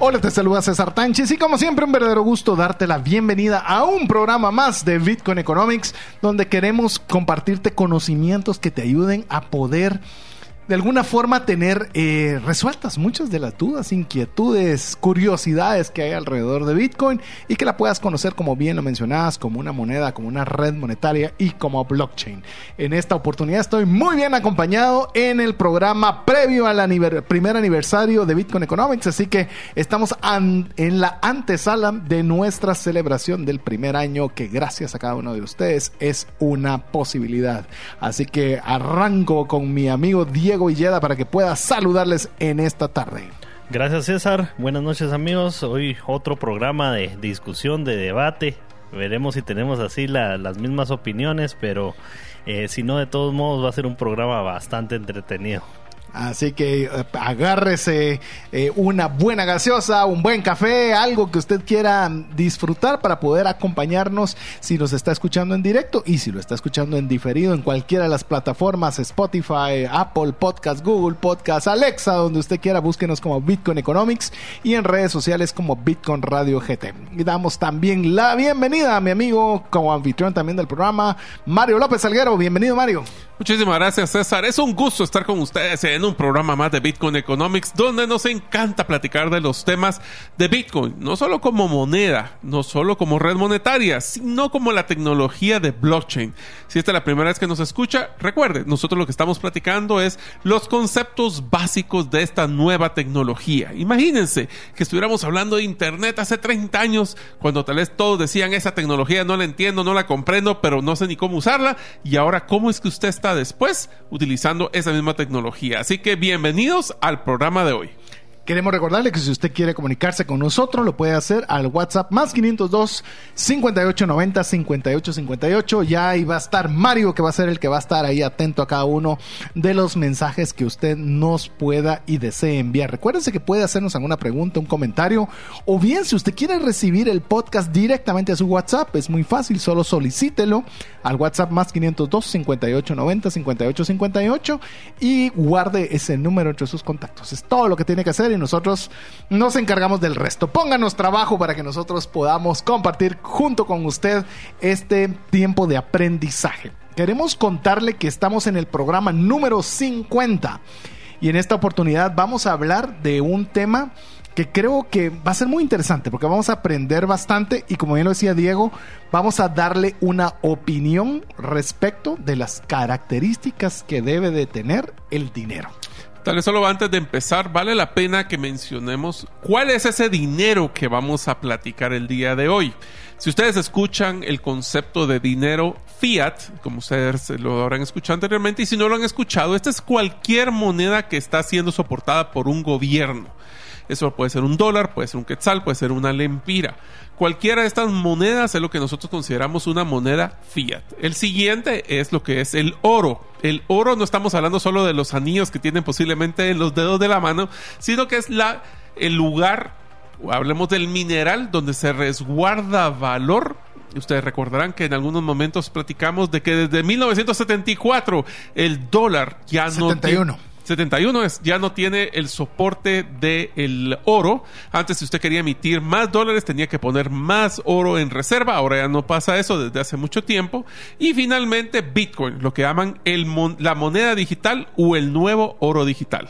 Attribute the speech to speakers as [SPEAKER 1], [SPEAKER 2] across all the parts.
[SPEAKER 1] Hola, te saluda César Tánchez y como siempre un verdadero gusto darte la bienvenida a un programa más de Bitcoin Economics donde queremos compartirte conocimientos que te ayuden a poder de alguna forma tener eh, resueltas muchas de las dudas, inquietudes, curiosidades que hay alrededor de Bitcoin y que la puedas conocer como bien lo mencionabas, como una moneda, como una red monetaria y como blockchain. En esta oportunidad estoy muy bien acompañado en el programa previo al primer aniversario de Bitcoin Economics, así que estamos en la antesala de nuestra celebración del primer año que gracias a cada uno de ustedes es una posibilidad. Así que arranco con mi amigo Diego Diego para que pueda saludarles en esta tarde.
[SPEAKER 2] Gracias César, buenas noches amigos. Hoy otro programa de discusión, de debate. Veremos si tenemos así las mismas opiniones, pero eh, si no, de todos modos va a ser un programa bastante entretenido.
[SPEAKER 1] Así que eh, agárrese eh, una buena gaseosa, un buen café, algo que usted quiera disfrutar para poder acompañarnos si nos está escuchando en directo y si lo está escuchando en diferido en cualquiera de las plataformas Spotify, Apple Podcast, Google Podcast, Alexa, donde usted quiera, búsquenos como Bitcoin Economics y en redes sociales como Bitcoin Radio GT. Y damos también la bienvenida a mi amigo como anfitrión también del programa, Mario López Salguero. Bienvenido, Mario.
[SPEAKER 3] Muchísimas gracias, César. Es un gusto estar con ustedes en un programa más de Bitcoin Economics, donde nos encanta platicar de los temas de Bitcoin, no solo como moneda, no solo como red monetaria, sino como la tecnología de blockchain. Si esta es la primera vez que nos escucha, recuerde, nosotros lo que estamos platicando es los conceptos básicos de esta nueva tecnología. Imagínense que estuviéramos hablando de Internet hace 30 años, cuando tal vez todos decían esa tecnología no la entiendo, no la comprendo, pero no sé ni cómo usarla, y ahora cómo es que usted está después utilizando esa misma tecnología. Así que bienvenidos al programa de hoy.
[SPEAKER 1] Queremos recordarle que si usted quiere comunicarse con nosotros, lo puede hacer al WhatsApp más 502 5890 5858. Ya ahí va a estar Mario, que va a ser el que va a estar ahí atento a cada uno de los mensajes que usted nos pueda y desee enviar. Recuérdense que puede hacernos alguna pregunta, un comentario, o bien si usted quiere recibir el podcast directamente a su WhatsApp, es muy fácil, solo solicítelo al WhatsApp más 502 5890 5858 y guarde ese número entre sus contactos. Es todo lo que tiene que hacer nosotros nos encargamos del resto. Pónganos trabajo para que nosotros podamos compartir junto con usted este tiempo de aprendizaje. Queremos contarle que estamos en el programa número 50 y en esta oportunidad vamos a hablar de un tema que creo que va a ser muy interesante porque vamos a aprender bastante y como bien lo decía Diego, vamos a darle una opinión respecto de las características que debe de tener el dinero.
[SPEAKER 3] Solo antes de empezar, vale la pena que mencionemos cuál es ese dinero que vamos a platicar el día de hoy. Si ustedes escuchan el concepto de dinero fiat, como ustedes lo habrán escuchado anteriormente, y si no lo han escuchado, esta es cualquier moneda que está siendo soportada por un gobierno. Eso puede ser un dólar, puede ser un quetzal, puede ser una lempira. Cualquiera de estas monedas es lo que nosotros consideramos una moneda fiat. El siguiente es lo que es el oro. El oro no estamos hablando solo de los anillos que tienen posiblemente en los dedos de la mano, sino que es la, el lugar, hablemos del mineral, donde se resguarda valor Ustedes recordarán que en algunos momentos platicamos de que desde 1974 el dólar ya no 71 es, ya no tiene el soporte del oro. Antes, si usted quería emitir más dólares, tenía que poner más oro en reserva. Ahora ya no pasa eso desde hace mucho tiempo. Y finalmente, Bitcoin, lo que llaman el la moneda digital o el nuevo oro digital.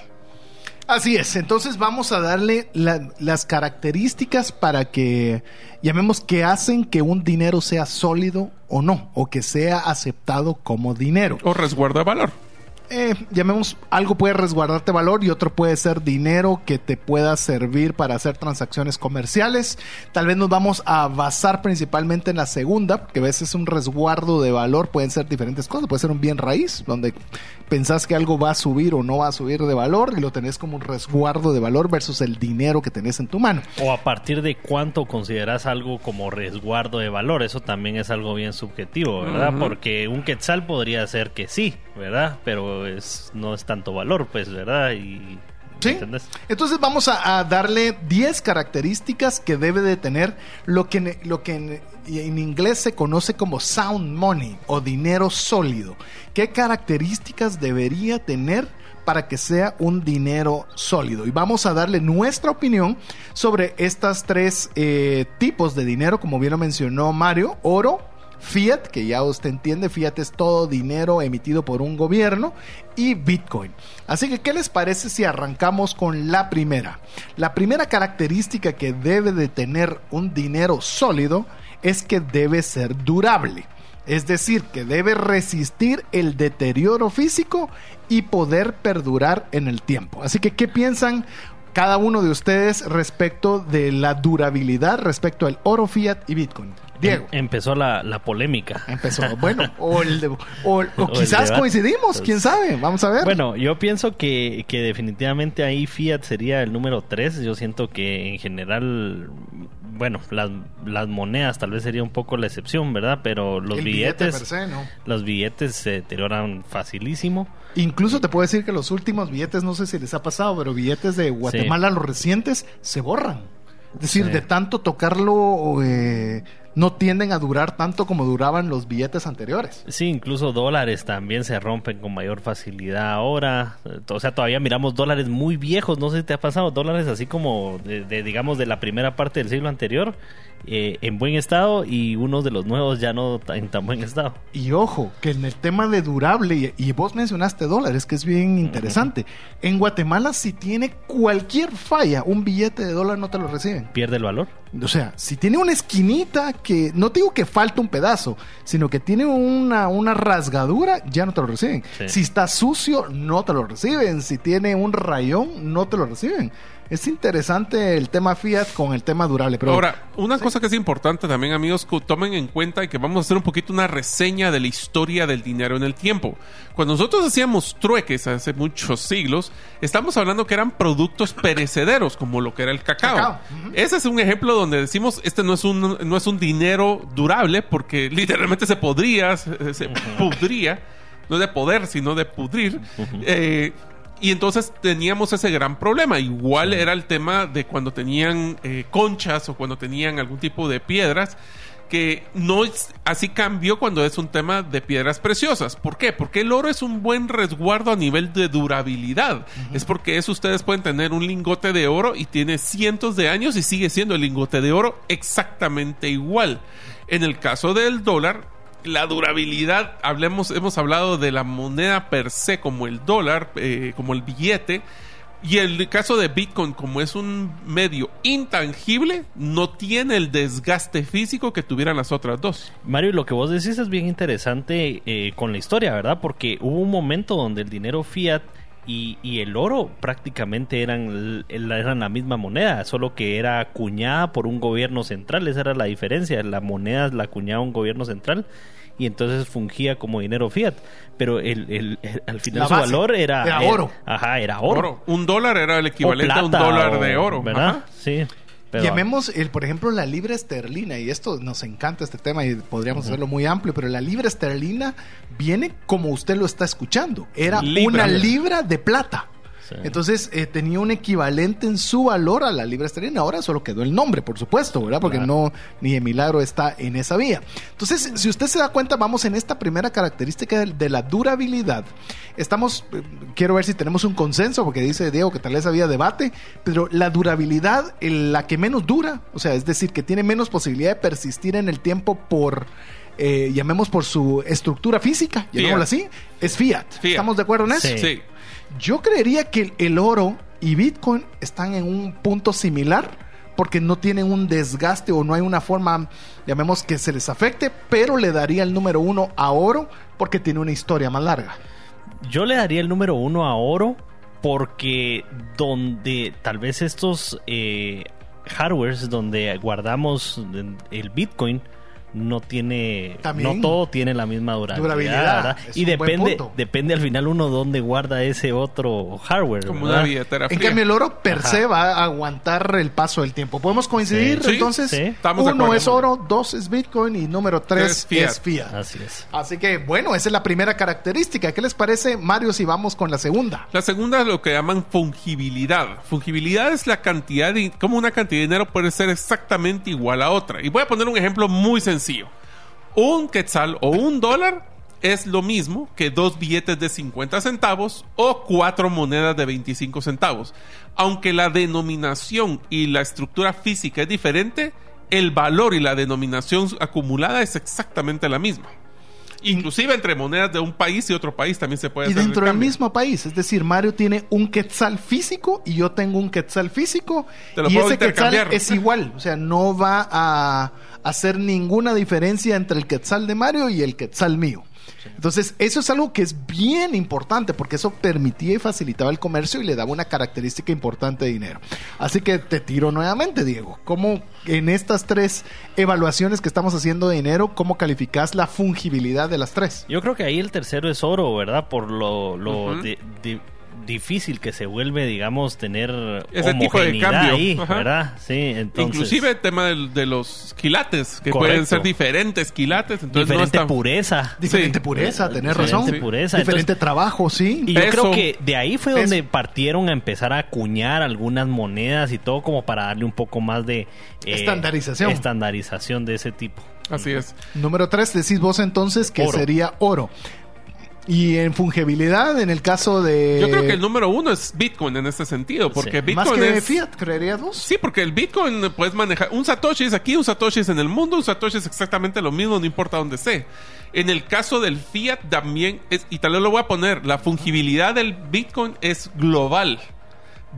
[SPEAKER 1] Así es, entonces vamos a darle las características para que llamemos que hacen que un dinero sea sólido o no, o que sea aceptado como dinero.
[SPEAKER 3] O resguarda valor.
[SPEAKER 1] Eh, llamemos, algo puede resguardarte valor y otro puede ser dinero que te pueda servir para hacer transacciones comerciales. Tal vez nos vamos a basar principalmente en la segunda, que a veces es un resguardo de valor, pueden ser diferentes cosas, puede ser un bien raíz, donde pensás que algo va a subir o no va a subir de valor y lo tenés como un resguardo de valor versus el dinero que tenés en tu mano.
[SPEAKER 2] O a partir de cuánto consideras algo como resguardo de valor, eso también es algo bien subjetivo, ¿verdad? Porque un quetzal podría ser que sí, ¿verdad? Pero es, no es tanto valor, pues, ¿verdad? Y
[SPEAKER 1] ¿Sí? Entonces vamos a, darle 10 características que debe de tener lo que, lo que en, en, inglés se conoce como sound money o dinero sólido. ¿Qué características debería tener para que sea un dinero sólido? Y vamos a darle nuestra opinión sobre estas tres eh, tipos de dinero, como bien lo mencionó Mario, oro, Fiat, que ya usted entiende, Fiat es todo dinero emitido por un gobierno, y Bitcoin. Así que, ¿qué les parece si arrancamos con la primera? La primera característica que debe de tener un dinero sólido es que debe ser durable. Es decir, que debe resistir el deterioro físico y poder perdurar en el tiempo. Así que, ¿qué piensan cada uno de ustedes respecto de la durabilidad respecto al oro fiat y Bitcoin? Diego.
[SPEAKER 2] Em, empezó la, polémica.
[SPEAKER 1] Empezó, bueno, o, quizás coincidimos, quién sabe, vamos a ver.
[SPEAKER 2] Bueno, yo pienso que, que definitivamente ahí Fiat sería el número 3. Yo siento que en general, bueno, las, las monedas tal vez sería un poco la excepción, ¿verdad? Pero los billetes, los billetes se deterioran facilísimo.
[SPEAKER 1] Incluso te puedo decir que los últimos billetes, no sé si les ha pasado, pero billetes de Guatemala, los recientes, se borran. Es decir, de tanto tocarlo, eh, no tienden a durar tanto como duraban los billetes anteriores.
[SPEAKER 2] Sí, incluso dólares también se rompen con mayor facilidad ahora. O sea, todavía miramos dólares muy viejos. No sé si te ha pasado dólares así como de digamos, de la primera parte del siglo anterior eh, en buen estado y unos de los nuevos ya no en tan buen estado.
[SPEAKER 1] Y ojo, que en el tema de durable, y, vos mencionaste dólares, que es bien interesante. En Guatemala, si tiene cualquier falla, un billete de dólar no te lo reciben.
[SPEAKER 2] ¿Pierde el valor?
[SPEAKER 1] O sea, si tiene una esquinita que, no digo que falta un pedazo, sino que tiene una, una rasgadura, ya no te lo reciben. Si está sucio, no te lo reciben. Si tiene un rayón, no te lo reciben es interesante el tema Fiat con el tema durable. Pero,
[SPEAKER 3] Ahora, una cosa que es importante también, amigos, que tomen en cuenta y que vamos a hacer un poquito una reseña de la historia del dinero en el tiempo. Cuando nosotros hacíamos trueques hace muchos siglos, estamos hablando que eran productos perecederos, como lo que era el cacao. Ese es un ejemplo donde decimos, este no es un, no es un dinero durable, porque literalmente se podría, se, pudría, no de poder, sino de pudrir. Y entonces teníamos ese gran problema. Igual era el tema de cuando tenían eh, conchas o cuando tenían algún tipo de piedras que no es, así cambió cuando es un tema de piedras preciosas. ¿Por qué? Porque el oro es un buen resguardo a nivel de durabilidad. Es porque eso ustedes pueden tener un lingote de oro y tiene cientos de años y sigue siendo el lingote de oro exactamente igual. En el caso del dólar, la durabilidad, hablemos, hemos hablado de la moneda per se como el dólar, eh, como el billete. Y el caso de Bitcoin, como es un medio intangible, no tiene el desgaste físico que tuvieran las otras dos.
[SPEAKER 2] Mario, lo que vos decís es bien interesante eh, con la historia, ¿verdad? Porque hubo un momento donde el dinero fiat y, y, el oro prácticamente eran, eran la misma moneda, solo que era acuñada por un gobierno central, esa era la diferencia, la moneda la acuñaba un gobierno central y entonces fungía como dinero fiat. Pero el, el, al final su valor era,
[SPEAKER 1] era oro.
[SPEAKER 2] ajá, era oro.
[SPEAKER 3] Un dólar era el equivalente a un dólar de oro.
[SPEAKER 2] ¿Verdad? Sí.
[SPEAKER 1] Llamemos, el, por ejemplo, la libra esterlina, y esto nos encanta este tema y podríamos hacerlo muy amplio, pero la libra esterlina viene como usted lo está escuchando. Era una libra de plata. Entonces eh, tenía un equivalente en su valor a la libra esterlina. Ahora solo quedó el nombre, por supuesto, ¿verdad? Porque no, ni de milagro está en esa vía. Entonces, si usted se da cuenta, vamos en esta primera característica de, la durabilidad. Estamos, eh, quiero ver si tenemos un consenso, porque dice Diego que tal vez había debate, pero la durabilidad, la que menos dura, o sea, es decir, que tiene menos posibilidad de persistir en el tiempo por... Eh, llamemos por su estructura física, llamémoslo así, es fiat. ¿Estamos de acuerdo en eso?
[SPEAKER 3] sí.
[SPEAKER 1] Yo creería que el oro y Bitcoin están en un punto similar porque no tienen un desgaste o no hay una forma, llamemos que se les afecte, pero le daría el número uno a oro porque tiene una historia más larga.
[SPEAKER 2] Yo le daría el número uno a oro porque donde tal vez estos eh, hardwares donde guardamos el Bitcoin no tiene
[SPEAKER 1] También.
[SPEAKER 2] no todo tiene la misma durabilidad,
[SPEAKER 1] Durabilidad,
[SPEAKER 2] ¿verdad?
[SPEAKER 1] es
[SPEAKER 2] y depende depende al final uno dónde guarda ese otro hardware
[SPEAKER 3] Como
[SPEAKER 2] ¿verdad?
[SPEAKER 3] una billetera
[SPEAKER 1] En
[SPEAKER 3] fría.
[SPEAKER 1] cambio, el oro per
[SPEAKER 2] Ajá.
[SPEAKER 1] se va a aguantar el paso del tiempo. ¿Podemos coincidir?
[SPEAKER 3] Sí.
[SPEAKER 1] Entonces,
[SPEAKER 2] sí.
[SPEAKER 1] Uno
[SPEAKER 3] acuerdo.
[SPEAKER 1] es oro, dos es Bitcoin y número tres
[SPEAKER 3] Tres,
[SPEAKER 1] es
[SPEAKER 3] fiat.
[SPEAKER 1] fiat.
[SPEAKER 2] así es
[SPEAKER 1] Así que, bueno, esa es la primera característica. ¿Qué les parece, Mario, si vamos con la segunda?
[SPEAKER 3] La segunda es lo que llaman fungibilidad. Fungibilidad es la cantidad de, como una cantidad de dinero puede ser exactamente igual a otra. Y voy a poner un ejemplo muy sencillo. Un quetzal o un dólar es lo mismo que dos billetes de 50 centavos o cuatro monedas de 25 centavos. Aunque la denominación y la estructura física es diferente, el valor y la denominación acumulada es exactamente la misma. Inclusive entre monedas de un país y otro país también se puede
[SPEAKER 1] Y
[SPEAKER 3] hacer
[SPEAKER 1] dentro del mismo país, es decir, Mario tiene un quetzal físico y yo tengo un quetzal físico
[SPEAKER 3] Te lo
[SPEAKER 1] y
[SPEAKER 3] puedo
[SPEAKER 1] ese quetzal es igual, o sea, no va a hacer ninguna diferencia entre el quetzal de Mario y el quetzal mío. Entonces, eso es algo que es bien importante porque eso permitía y facilitaba el comercio y le daba una característica importante de dinero. Así que te tiro nuevamente, Diego. ¿Cómo en estas tres evaluaciones que estamos haciendo de dinero, cómo calificas la fungibilidad de las tres?
[SPEAKER 2] Yo creo que ahí el tercero es oro, ¿verdad? Por lo, di- difícil que se vuelve, digamos, tener
[SPEAKER 3] Ese tipo de cambio,
[SPEAKER 2] ahí. ¿verdad? Sí, entonces...
[SPEAKER 3] Inclusive el tema del- de los quilates, que
[SPEAKER 2] Correcto.
[SPEAKER 3] pueden ser diferentes quilates. Entonces
[SPEAKER 2] diferente
[SPEAKER 3] no
[SPEAKER 2] pureza.
[SPEAKER 1] Diferente
[SPEAKER 3] Sí.
[SPEAKER 1] pureza, tenés
[SPEAKER 2] Diferente
[SPEAKER 1] razón.
[SPEAKER 2] pureza.
[SPEAKER 1] Diferente
[SPEAKER 2] Entonces-
[SPEAKER 1] trabajo, sí.
[SPEAKER 2] Y yo
[SPEAKER 3] Peso.
[SPEAKER 2] creo que de ahí fue
[SPEAKER 1] Peso.
[SPEAKER 2] donde partieron a empezar a acuñar algunas monedas y todo como para darle un poco más de... eh,
[SPEAKER 1] Estandarización.
[SPEAKER 2] Estandarización de ese tipo.
[SPEAKER 3] Así es.
[SPEAKER 1] Número 3, decís vos entonces que
[SPEAKER 2] Oro.
[SPEAKER 1] sería oro. Y en fungibilidad, en el caso de...
[SPEAKER 3] Yo creo que el número uno es Bitcoin en este sentido, porque
[SPEAKER 2] Sí.
[SPEAKER 3] Bitcoin
[SPEAKER 1] Más que
[SPEAKER 3] es...
[SPEAKER 1] fiat, creerías vos.
[SPEAKER 3] Sí, porque el Bitcoin puedes manejar. Un Satoshi es aquí, un Satoshi es en el mundo, un Satoshi es exactamente lo mismo, no importa dónde esté. En el caso del Fiat también es, y tal vez lo voy a poner, la fungibilidad del Bitcoin es global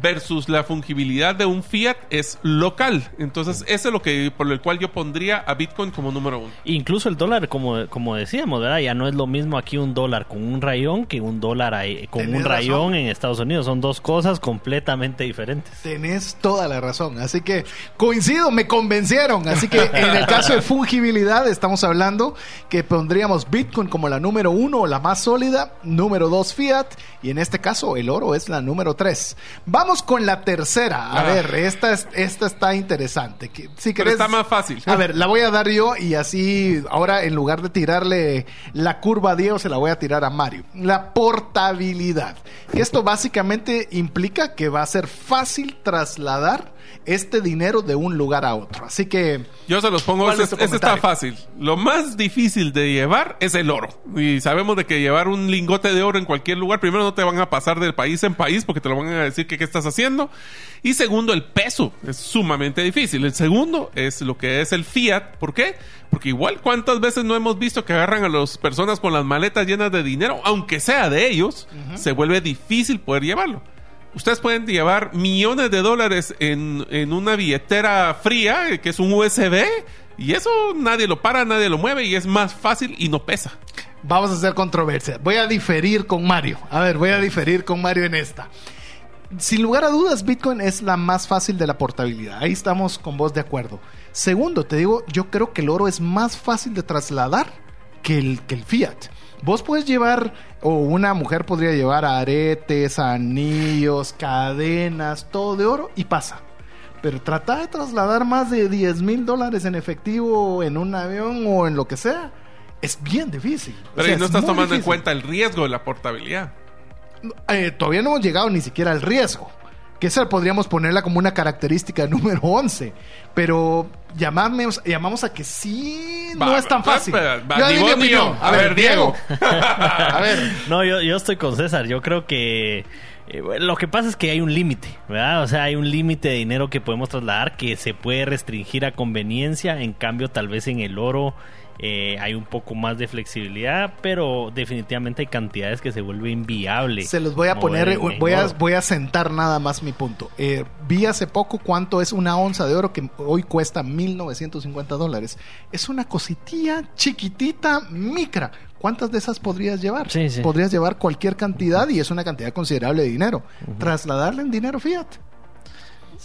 [SPEAKER 3] versus la fungibilidad de un Fiat es local. Entonces, eso es lo que por el cual yo pondría a Bitcoin como número uno.
[SPEAKER 2] Incluso el dólar, como, como decíamos, ¿verdad? Ya no es lo mismo aquí un dólar con un rayón que un dólar ahí- con
[SPEAKER 1] Tenés
[SPEAKER 2] un rayón
[SPEAKER 1] razón.
[SPEAKER 2] en Estados Unidos. Son dos cosas completamente diferentes.
[SPEAKER 1] Tenés toda la razón. Así que coincido, me convencieron. Así que en el caso de fungibilidad estamos hablando que pondríamos Bitcoin como la número uno, la más sólida, número dos fiat y en este caso el oro es la número tres. Vamos con la tercera. A
[SPEAKER 3] Ah.
[SPEAKER 1] ver, esta, es- esta está interesante. Que- Si
[SPEAKER 3] Pero
[SPEAKER 1] querés-
[SPEAKER 3] está más fácil.
[SPEAKER 1] A ver, la voy a dar yo y así ahora en lugar de tirarle la curva a Diego se la voy a tirar a Mario. La portabilidad. Esto básicamente implica que va a ser fácil trasladar este dinero de un lugar a otro. Así que
[SPEAKER 3] Yo se los pongo,
[SPEAKER 1] ¿Cuál
[SPEAKER 3] este, este está fácil. Lo más difícil de llevar es el oro. Y sabemos de que llevar un lingote de oro en cualquier lugar, primero no te van a pasar del país en país porque te lo van a decir que qué estás haciendo. Y segundo, el peso es sumamente difícil. El segundo es lo que es el fiat. ¿Por qué? Porque igual cuántas veces no hemos visto que agarran a las personas con las maletas llenas de dinero, aunque sea de ellos, se vuelve difícil poder llevarlo. Ustedes pueden llevar millones de dólares en, en una billetera fría, eh, que es un USB, y eso nadie lo para, nadie lo mueve, y es más fácil y no pesa.
[SPEAKER 1] vamos a hacer controversia. Voy a diferir con Mario. A ver, voy a diferir con Mario en esta. Sin lugar a dudas, Bitcoin es la más fácil de la portabilidad. Ahí estamos con vos de acuerdo. Segundo, te digo, yo creo que el oro es más fácil de trasladar que el, que el fiat. Vos puedes llevar, o una mujer podría llevar aretes, anillos, cadenas, todo de oro y pasa. Pero tratar de trasladar más de 10 mil dólares en efectivo en un avión o en lo que sea, es bien difícil. O
[SPEAKER 3] Pero
[SPEAKER 1] sea,
[SPEAKER 3] no
[SPEAKER 1] es
[SPEAKER 3] estás tomando en cuenta el riesgo de la portabilidad.
[SPEAKER 1] Eh, todavía no hemos llegado ni siquiera al riesgo. Que esa podríamos ponerla como una característica número 11. Pero llamamos, llamamos a que sí no
[SPEAKER 3] Va,
[SPEAKER 1] es tan fácil.
[SPEAKER 3] va, va,
[SPEAKER 1] Yo
[SPEAKER 3] ni vos yo. A ver, Diego.
[SPEAKER 1] a ver.
[SPEAKER 2] No, yo, yo estoy con César. Yo creo que eh, lo que pasa es que hay un límite, ¿verdad? O sea, hay un límite de dinero que podemos trasladar que se puede restringir a conveniencia. En cambio, tal vez en el oro eh, hay un poco más de flexibilidad, pero definitivamente hay cantidades que se vuelve inviable.
[SPEAKER 1] Se los voy a poner,
[SPEAKER 2] en
[SPEAKER 1] voy a,
[SPEAKER 2] oro.
[SPEAKER 1] voy a sentar nada más mi punto. Eh, vi hace poco cuánto es una onza de oro que hoy cuesta 1.950 dólares. Es una cositilla chiquitita, micra. ¿Cuántas de esas podrías llevar?
[SPEAKER 2] Sí, sí.
[SPEAKER 1] Podrías llevar cualquier cantidad y es una cantidad considerable de dinero. Trasladarla en dinero fiat.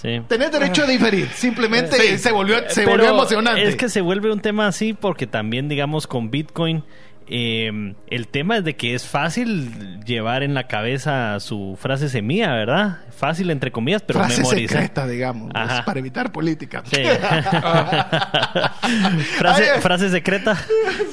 [SPEAKER 2] Sí.
[SPEAKER 1] Tenés derecho a diferir. Simplemente
[SPEAKER 3] Sí.
[SPEAKER 1] se volvió, se
[SPEAKER 2] Pero
[SPEAKER 1] volvió emocionante.
[SPEAKER 2] Es que se vuelve un tema así porque también, digamos, con Bitcoin, eh, el tema es de que es fácil llevar en la cabeza su frase semilla, ¿verdad? Fácil entre comillas, pero
[SPEAKER 1] Frase
[SPEAKER 2] memorizar.
[SPEAKER 1] secreta, digamos, para evitar política.
[SPEAKER 2] Sí. frase, secreta.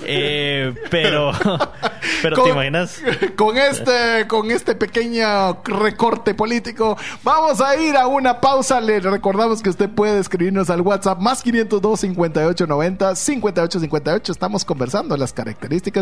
[SPEAKER 2] Eh, pero, pero
[SPEAKER 1] Con-
[SPEAKER 2] te imaginas.
[SPEAKER 1] Con este, con este pequeño recorte político, vamos a ir a una pausa. Le recordamos que usted puede escribirnos al WhatsApp más 502 58 90 58 58. Estamos conversando las características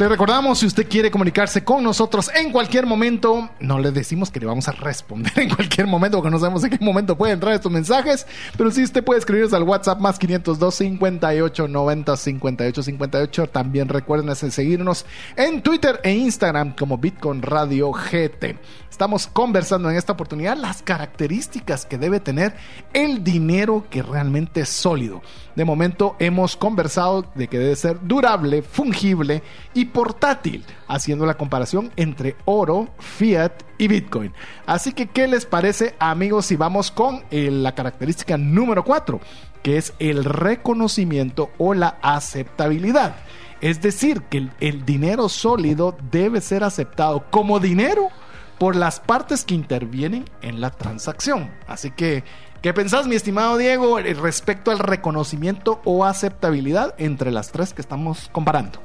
[SPEAKER 1] Le recordamos, si usted quiere comunicarse con nosotros en cualquier momento, no le decimos que le vamos a responder en cualquier momento, porque no sabemos en qué momento pueden entrar estos mensajes, pero sí usted puede escribirnos al WhatsApp más 502 58 90 58 58. También recuerden seguirnos en Twitter e Instagram como Bitcoin Radio GT. Estamos conversando en esta oportunidad las características que debe tener el dinero que realmente es sólido. De momento hemos conversado de que debe ser durable, fungible y portátil, haciendo la comparación entre oro, fiat y bitcoin. Así que, ¿qué les parece amigos si vamos con eh, la característica número 4, que es el reconocimiento o la aceptabilidad? Es decir, que el, el dinero sólido debe ser aceptado como dinero por las partes que intervienen en la transacción. Así que, ¿qué pensás, mi estimado Diego, eh, respecto al reconocimiento o aceptabilidad entre las tres que estamos comparando?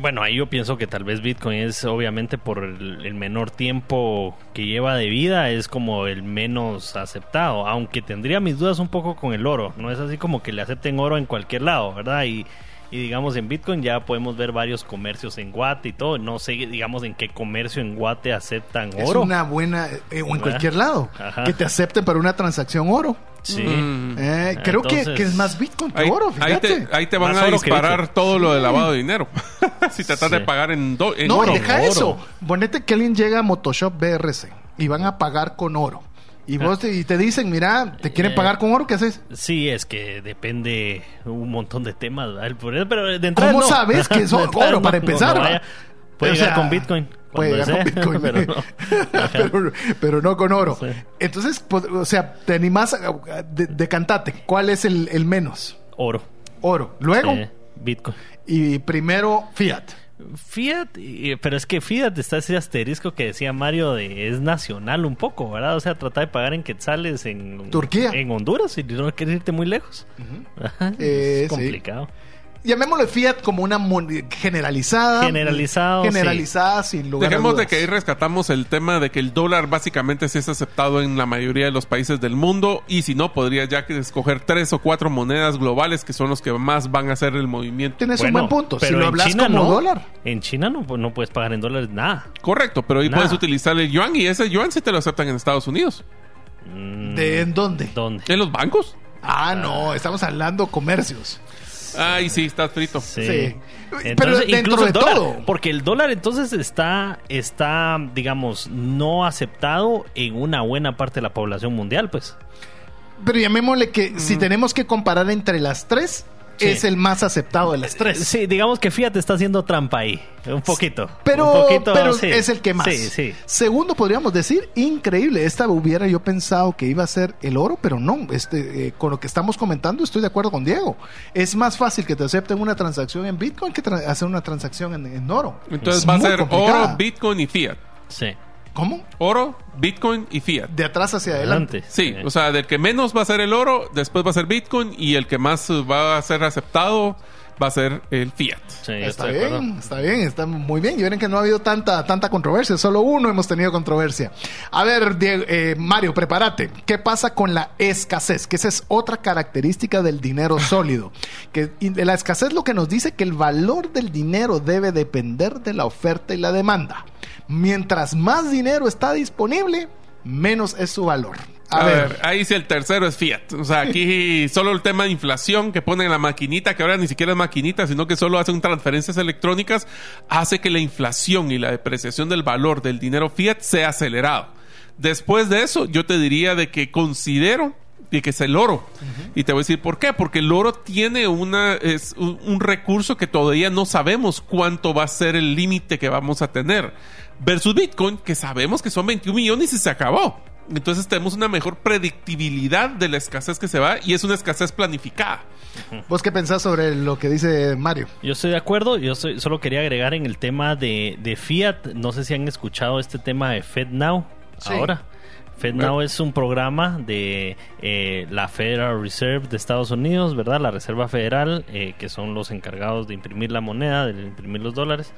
[SPEAKER 2] Bueno, ahí yo pienso que tal vez Bitcoin es obviamente por el, el menor tiempo que lleva de vida, es como el menos aceptado, aunque tendría mis dudas un poco con el oro, no es así como que le acepten oro en cualquier lado, ¿verdad? Y, y digamos en Bitcoin ya podemos ver varios comercios en Guate y todo, no sé digamos en qué comercio en Guate aceptan
[SPEAKER 1] Es
[SPEAKER 2] oro.
[SPEAKER 1] una buena, eh, o en
[SPEAKER 2] ¿Verdad?
[SPEAKER 1] cualquier lado,
[SPEAKER 2] Ajá.
[SPEAKER 1] que te acepten para una transacción oro.
[SPEAKER 2] Sí.
[SPEAKER 3] Mm.
[SPEAKER 1] Eh, creo que,
[SPEAKER 2] Entonces-
[SPEAKER 1] que es más Bitcoin que
[SPEAKER 3] Ahí,
[SPEAKER 1] oro,
[SPEAKER 3] ahí
[SPEAKER 1] fíjate.
[SPEAKER 3] te, ahí te van
[SPEAKER 2] Más
[SPEAKER 3] a disparar todo lo de lavado de dinero. si tratas de
[SPEAKER 2] Sí.
[SPEAKER 3] pagar en, do- en
[SPEAKER 1] no,
[SPEAKER 3] oro.
[SPEAKER 1] y deja
[SPEAKER 2] oro.
[SPEAKER 1] eso. Ponete que alguien llega a Motoshop BRC y van a pagar con oro. Y vos te, y te dicen, mira, ¿te quieren
[SPEAKER 2] Eh,
[SPEAKER 1] pagar con oro? ¿Qué haces?
[SPEAKER 2] Sí, es que depende un montón de temas, ¿verdad? Pero de entrada
[SPEAKER 1] ¿Cómo
[SPEAKER 2] no.
[SPEAKER 1] sabes que es oro, para empezar,
[SPEAKER 2] vaya. puede
[SPEAKER 1] O
[SPEAKER 2] llegar
[SPEAKER 1] sea,
[SPEAKER 2] con Bitcoin.
[SPEAKER 1] Puede llegar con Bitcoin,
[SPEAKER 2] pero no.
[SPEAKER 1] Pero, pero no con oro.
[SPEAKER 2] Sí.
[SPEAKER 1] Entonces, pues, o sea, te animás, a- de, decantate. ¿Cuál es el, el menos?
[SPEAKER 2] Oro.
[SPEAKER 1] Oro. Luego,
[SPEAKER 2] Sí, Bitcoin.
[SPEAKER 1] y primero, fiat.
[SPEAKER 2] Fiat, pero es que Fiat está ese asterisco que decía Mario de es nacional un poco, ¿verdad? O sea, trata de pagar en quetzales en
[SPEAKER 1] Turquía.
[SPEAKER 2] en Honduras y no quieres irte muy lejos.
[SPEAKER 1] Eh,
[SPEAKER 2] es
[SPEAKER 1] sí. Llamémosle fiat como una generalizada.
[SPEAKER 2] Generalizado,
[SPEAKER 1] Generalizada, sin lugar a
[SPEAKER 3] Dejemos de que ahí rescatamos el tema de que el dólar básicamente sí es aceptado en la mayoría de los países del mundo y si no, podría ya escoger tres o cuatro monedas globales que son los que más van a hacer el movimiento.
[SPEAKER 1] Tienes un buen punto. Si
[SPEAKER 2] pero
[SPEAKER 1] lo
[SPEAKER 2] en
[SPEAKER 1] hablas
[SPEAKER 2] China
[SPEAKER 1] como
[SPEAKER 2] no.
[SPEAKER 1] dólar.
[SPEAKER 2] En China no, no puedes pagar en dólares nada.
[SPEAKER 3] Correcto, pero ahí
[SPEAKER 2] Nada.
[SPEAKER 3] puedes utilizar el yuan y ese yuan sí te lo aceptan en Estados Unidos.
[SPEAKER 1] ¿De en dónde?
[SPEAKER 2] ¿Dónde?
[SPEAKER 3] ¿En los bancos?
[SPEAKER 1] Ah, no, estamos hablando comercios.
[SPEAKER 3] Ay, sí, estás frito.
[SPEAKER 1] Sí.
[SPEAKER 2] Entonces,
[SPEAKER 1] Pero dentro
[SPEAKER 2] incluso
[SPEAKER 1] de
[SPEAKER 2] el dólar,
[SPEAKER 1] todo.
[SPEAKER 2] Porque el dólar entonces está, está, digamos, no aceptado en una buena parte de la población mundial, pues.
[SPEAKER 1] Pero llamémosle que si tenemos que comparar entre las tres,
[SPEAKER 2] Sí.
[SPEAKER 1] es el más aceptado de las tres.
[SPEAKER 2] Sí, digamos que Fiat está haciendo trampa ahí. Un poquito.
[SPEAKER 1] Pero,
[SPEAKER 2] Un poquito,
[SPEAKER 1] pero
[SPEAKER 2] sí.
[SPEAKER 1] es el que más.
[SPEAKER 2] Sí, sí.
[SPEAKER 1] Segundo, podríamos decir, increíble. Esta hubiera yo pensado que iba a ser el oro, pero no. Este, eh, con lo que estamos comentando, estoy de acuerdo con Diego. Es más fácil que te acepten una transacción en Bitcoin que tra- hacer una transacción en, en oro.
[SPEAKER 3] Entonces
[SPEAKER 1] Es
[SPEAKER 3] va a ser
[SPEAKER 1] complicada.
[SPEAKER 3] oro, Bitcoin y Fiat.
[SPEAKER 2] Sí.
[SPEAKER 1] ¿Cómo?
[SPEAKER 3] Oro, Bitcoin y Fiat.
[SPEAKER 1] De atrás hacia adelante.
[SPEAKER 2] Adelante.
[SPEAKER 3] Sí, o sea, del que menos va a ser el oro, después va a ser Bitcoin y el que más va a ser aceptado va a ser el Fiat.
[SPEAKER 2] Sí,
[SPEAKER 1] Está
[SPEAKER 2] acuerdo.
[SPEAKER 1] bien, está bien, está muy bien. Y miren que no ha habido tanta, tanta controversia, solo uno hemos tenido controversia. A ver, Diego- eh, Mario, prepárate. ¿Qué pasa con la escasez? Que esa es otra característica del dinero sólido. Que la escasez lo que nos dice que el valor del dinero debe depender de la oferta y la demanda. Mientras más dinero está disponible, menos es su valor.
[SPEAKER 3] A, ver. ahí sí el tercero es Fiat. O sea, aquí solo el tema de inflación que pone en la maquinita, que ahora ni siquiera es maquinita, sino que solo hacen transferencias electrónicas, hace que la inflación y la depreciación del valor del dinero Fiat sea acelerado. Después de eso, yo te diría de que considero de que es el oro. Y te voy a decir por qué. Porque el oro tiene una, es un, un recurso que todavía no sabemos cuánto va a ser el límite que vamos a tener. Versus Bitcoin, que sabemos que son 21 millones y se acabó. Entonces tenemos una mejor predictibilidad de la escasez que se va y es una escasez planificada.
[SPEAKER 1] ¿Vos qué pensás sobre lo que dice Mario?
[SPEAKER 2] Yo estoy de acuerdo, yo soy- solo quería agregar en el tema de, de Fiat, no sé si han escuchado este tema de FedNow
[SPEAKER 1] Sí.
[SPEAKER 2] ahora. FedNow es un programa de eh, la Federal Reserve de Estados Unidos, ¿verdad? La Reserva Federal, eh, que son los encargados de imprimir la moneda, de imprimir los dólares,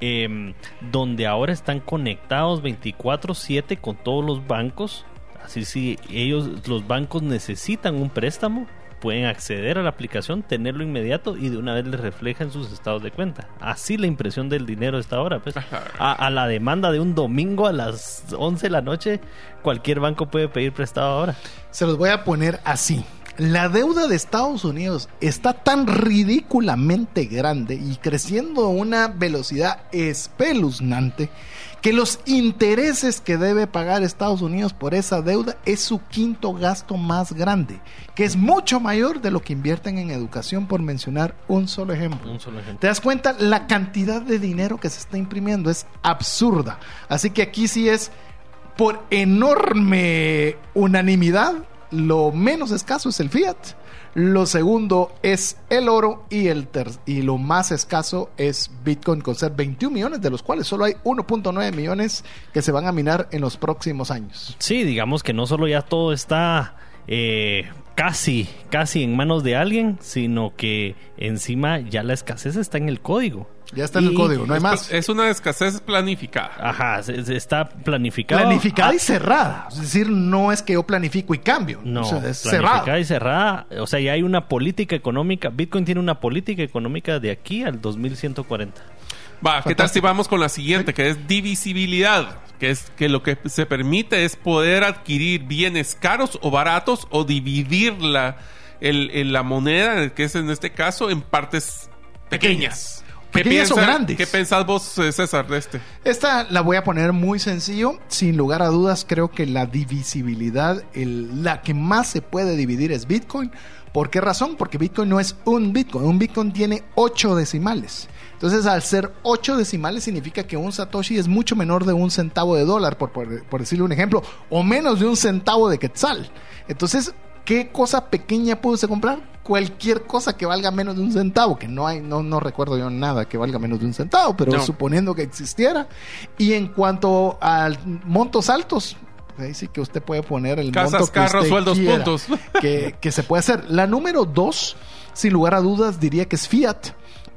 [SPEAKER 2] em, donde ahora están conectados 24/7 con todos los bancos. Así si ellos, los bancos necesitan un préstamo, pueden acceder a la aplicación, tenerlo inmediato y de una vez les refleja en sus estados de cuenta. Así la impresión del dinero está ahora. Pues. A, a la demanda de un domingo a las 11 de la noche, cualquier banco puede pedir prestado ahora.
[SPEAKER 1] Se los voy a poner así. La deuda de Estados Unidos está tan ridículamente grande y creciendo a una velocidad espeluznante que los intereses que debe pagar Estados Unidos por esa deuda es su quinto gasto más grande, que es mucho mayor de lo que invierten en educación, por mencionar un solo ejemplo.
[SPEAKER 2] Un solo ejemplo.
[SPEAKER 1] ¿Te das cuenta? La cantidad de dinero que se está imprimiendo es absurda. Así que aquí sí es por enorme unanimidad, lo menos escaso es el fiat. Lo segundo es el oro y el ter- y lo más escaso es Bitcoin con ser 21 millones, de los cuales solo hay 1.9 millones que se van a minar en los próximos años.
[SPEAKER 2] Sí, digamos que no solo ya todo está eh, casi, casi en manos de alguien, sino que encima ya la escasez está en el código.
[SPEAKER 1] Ya está en el código, no hay más.
[SPEAKER 3] Es una escasez planificada.
[SPEAKER 2] Ajá, está planificado.
[SPEAKER 1] Planificada
[SPEAKER 2] Ah,
[SPEAKER 1] y cerrada. Es decir, no es que yo planifico y cambio.
[SPEAKER 2] No,
[SPEAKER 1] O sea, es
[SPEAKER 2] planificada
[SPEAKER 1] cerrado.
[SPEAKER 2] y cerrada. O sea, ya hay una política económica. Bitcoin tiene una política económica de aquí al 2140.
[SPEAKER 3] Va, ¿qué tal si vamos con la siguiente, que es divisibilidad? Que es que lo que se permite es poder adquirir bienes caros o baratos o dividir la, el- el- la moneda, que es en este caso, en partes pequeñas. ¿Qué
[SPEAKER 1] Pequeñas o grandes.
[SPEAKER 3] ¿Qué pensás vos, eh, César, de este?
[SPEAKER 1] Esta la voy a poner muy sencillo. Sin lugar a dudas, creo que la divisibilidad, el- la que más se puede dividir es Bitcoin. ¿Por qué razón? Porque Bitcoin no es un Bitcoin. Un Bitcoin tiene ocho decimales. Entonces, al ser ocho decimales, significa que un Satoshi es mucho menor de un centavo de dólar, por, por, por decirle un ejemplo, o menos de un centavo de quetzal. Entonces, ¿qué cosa pequeña pudo usted comprar? Cualquier cosa que valga menos de un centavo, que no hay, no, no recuerdo yo nada que valga menos de un centavo, pero
[SPEAKER 3] No.
[SPEAKER 1] suponiendo que existiera. Y en cuanto a montos altos, ahí sí que usted puede poner el
[SPEAKER 3] Casas,
[SPEAKER 1] monto que
[SPEAKER 3] carros,
[SPEAKER 1] usted
[SPEAKER 3] sueldos,
[SPEAKER 1] quiera
[SPEAKER 3] puntos.
[SPEAKER 1] que, que se puede hacer. La número dos, sin lugar a dudas, diría que es fiat,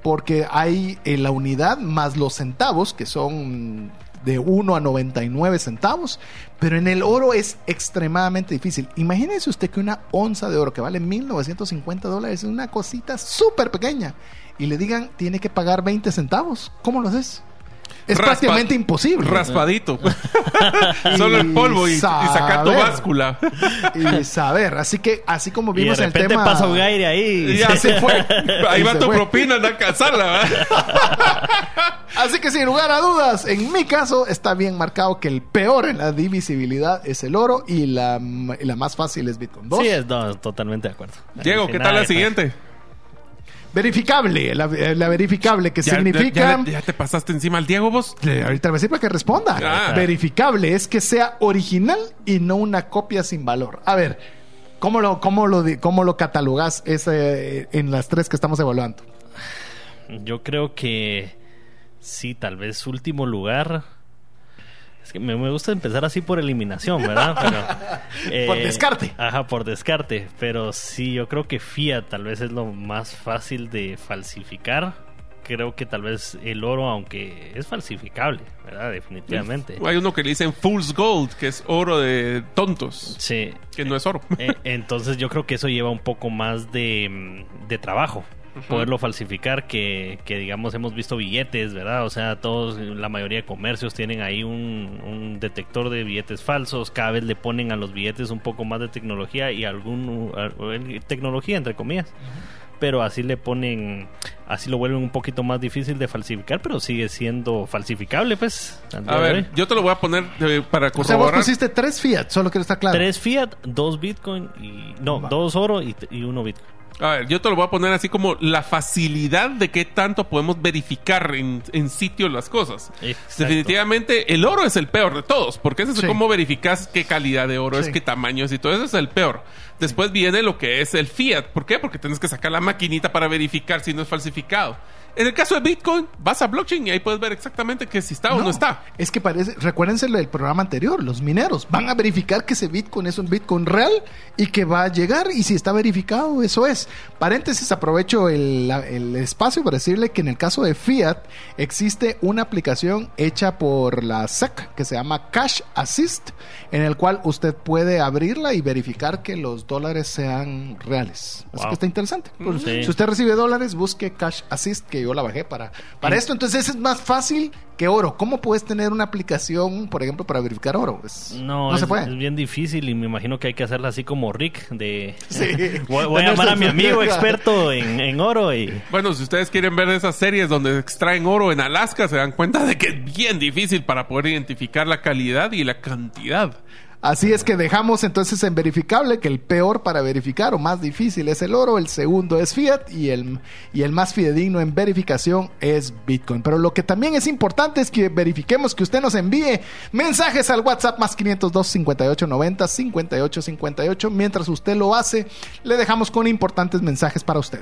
[SPEAKER 1] porque hay eh, la unidad más los centavos, que son de 1 a 99 centavos, pero en el oro es extremadamente difícil. Imagínese usted que una onza de oro que vale 1950 dólares es una cosita súper pequeña y le digan tiene que pagar 20 centavos. ¿Cómo lo haces? Es
[SPEAKER 3] Raspa-
[SPEAKER 1] prácticamente imposible.
[SPEAKER 3] Raspadito. Solo el polvo y, y sacar tu
[SPEAKER 1] saber.
[SPEAKER 3] báscula.
[SPEAKER 1] y saber. Así que, así como
[SPEAKER 2] Y de
[SPEAKER 1] vimos el
[SPEAKER 2] repente
[SPEAKER 1] tema.
[SPEAKER 2] pasa un aire ahí.
[SPEAKER 3] Y ya se fue. Ahí va tu
[SPEAKER 1] fue.
[SPEAKER 3] propina, anda a casarla, ¿verdad?
[SPEAKER 1] Así que sin lugar a dudas, en mi caso está bien marcado que el peor en la divisibilidad es el oro y la, y la más fácil es Bitcoin. ¿Vos?
[SPEAKER 2] Sí, es, no, totalmente de acuerdo.
[SPEAKER 3] Diego, ¿qué tal la siguiente?
[SPEAKER 1] Verificable, la, eh, la verificable, que
[SPEAKER 3] Ya-
[SPEAKER 1] significa...
[SPEAKER 3] Ya, ya- ya te pasaste encima al Diego vos.
[SPEAKER 1] Eh, Ahorita le voy a decir para que responda.
[SPEAKER 3] Ah.
[SPEAKER 1] Verificable es que sea original y no una copia sin valor. A ver, ¿cómo lo, cómo lo, cómo lo catalogas ese, eh, en las tres que estamos evaluando?
[SPEAKER 2] Yo creo que sí, tal vez último lugar. Es que me, me gusta empezar así por eliminación, ¿verdad? Pero, eh,
[SPEAKER 1] Por descarte.
[SPEAKER 2] Ajá, por descarte. Pero sí, yo creo que Fiat tal vez es lo más fácil de falsificar. Creo que tal vez el oro, aunque es falsificable, ¿verdad? Definitivamente.
[SPEAKER 3] Hay uno que le dicen Fool's Gold, que es oro de tontos,
[SPEAKER 2] Sí.
[SPEAKER 3] que no es oro.
[SPEAKER 2] Eh, entonces yo creo que eso lleva un poco más de, mm, de trabajo. Poderlo falsificar, que, que digamos hemos visto billetes, ¿verdad? O sea, todos, la mayoría de comercios tienen ahí un, un detector de billetes falsos, cada vez le ponen a los billetes un poco más de tecnología y algún tecnología entre comillas. Pero así le ponen, así lo vuelven un poquito más difícil de falsificar, pero sigue siendo falsificable, pues.
[SPEAKER 3] A ver,
[SPEAKER 2] hoy.
[SPEAKER 3] yo te lo voy a poner eh, para
[SPEAKER 1] O sea, vos
[SPEAKER 3] corroborar.
[SPEAKER 1] pusiste tres Fiat, solo quiero estar claro.
[SPEAKER 2] Tres Fiat, dos Bitcoin y. No,
[SPEAKER 1] Va.
[SPEAKER 2] dos oro y, y uno Bitcoin.
[SPEAKER 3] A ver, yo te lo voy a poner así como la facilidad de qué tanto podemos verificar en, en sitio las cosas.
[SPEAKER 2] Exacto.
[SPEAKER 3] Definitivamente el oro es el peor de todos, porque ese es
[SPEAKER 1] Sí.
[SPEAKER 3] cómo verificas qué calidad de oro
[SPEAKER 1] Sí.
[SPEAKER 3] es, qué tamaño es y todo eso es el peor. Después viene lo que es el fiat. ¿Por qué? Porque tienes que sacar la maquinita para verificar si no es falsificado. En el caso de Bitcoin, vas a blockchain y ahí puedes ver exactamente que si está o no está.
[SPEAKER 1] Es que parece, recuérdense lo del programa anterior, los mineros van a verificar que ese Bitcoin es un Bitcoin real y que va a llegar y si está verificado, eso es. Paréntesis, aprovecho el, espacio para decirle que en el caso de Fiat existe una aplicación hecha por la SEC que se llama Cash Assist, en el cual usted puede abrirla y verificar que los dólares sean reales. Así
[SPEAKER 2] Wow.
[SPEAKER 1] que está interesante. Pues,
[SPEAKER 2] Sí.
[SPEAKER 1] Si usted recibe dólares, busque Cash Assist, que yo la bajé para, para esto. Entonces es más fácil que oro. ¿Cómo puedes tener una aplicación, por ejemplo, para verificar oro? Es-
[SPEAKER 2] No,
[SPEAKER 1] no se
[SPEAKER 2] es,
[SPEAKER 1] puede.
[SPEAKER 2] es bien difícil y me imagino que hay que hacerla así como Rick de...
[SPEAKER 1] Sí.
[SPEAKER 2] voy, voy a llamar a mi amigo experto en, en oro y...
[SPEAKER 3] Bueno, si ustedes quieren ver esas series donde extraen oro en Alaska, se dan cuenta de que es bien difícil para poder identificar la calidad y la cantidad.
[SPEAKER 1] Así es que dejamos entonces en verificable que el peor para verificar o más difícil es el oro, el segundo es fiat y el, y el más fidedigno en verificación es Bitcoin. Pero lo que también es importante es que verifiquemos que usted nos envíe mensajes al WhatsApp más 502 58 90 58 58. Mientras usted lo hace, le dejamos con importantes mensajes para usted.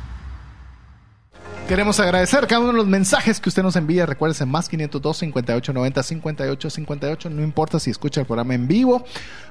[SPEAKER 1] Queremos agradecer cada uno de los mensajes que usted nos envía. Recuérdese más 502 58 90 58 58. No importa si escucha el programa en vivo,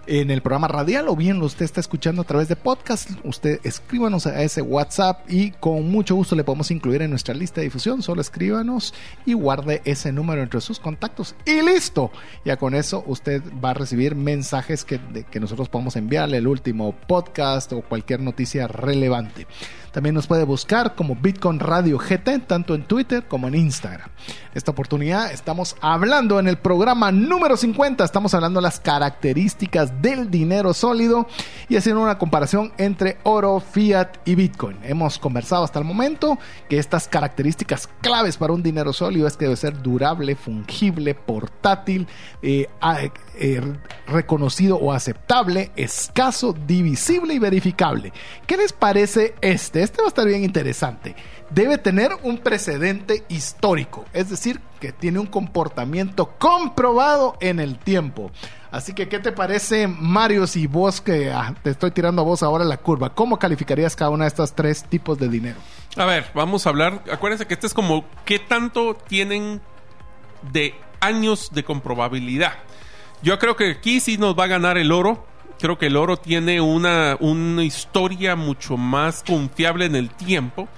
[SPEAKER 1] en el programa radial o bien lo usted está escuchando a través de podcast. Usted escríbanos a ese WhatsApp y con mucho gusto le podemos incluir en nuestra lista de difusión. Solo escríbanos y guarde ese número entre sus contactos y listo. Ya con eso usted va a recibir mensajes que, nosotros podemos enviarle, el último podcast o cualquier noticia relevante. También nos puede buscar como Bitcoin Radio GT, tanto en Twitter como en Instagram. Esta oportunidad estamos hablando en el programa número 50, estamos hablando de las características del dinero sólido y haciendo una comparación entre oro, fiat y Bitcoin. Hemos conversado hasta el momento que estas características claves para un dinero sólido es que debe ser durable, fungible, portátil, eh, eh, reconocido o aceptable, escaso, divisible y verificable. ¿Qué les parece este? Este va a estar bien interesante. Debe tener un precedente histórico, es decir, que tiene un comportamiento comprobado en el tiempo. Así que, ¿qué te parece, Mario, si vos que ah, te estoy tirando a vos ahora la curva? ¿Cómo calificarías cada una de estos tres tipos de dinero?
[SPEAKER 3] A ver, vamos a hablar. Acuérdense que este es como qué tanto tienen de años de comprobabilidad. Yo creo que aquí sí nos va a ganar el oro. Creo que el oro tiene una, una historia mucho más confiable en el tiempo.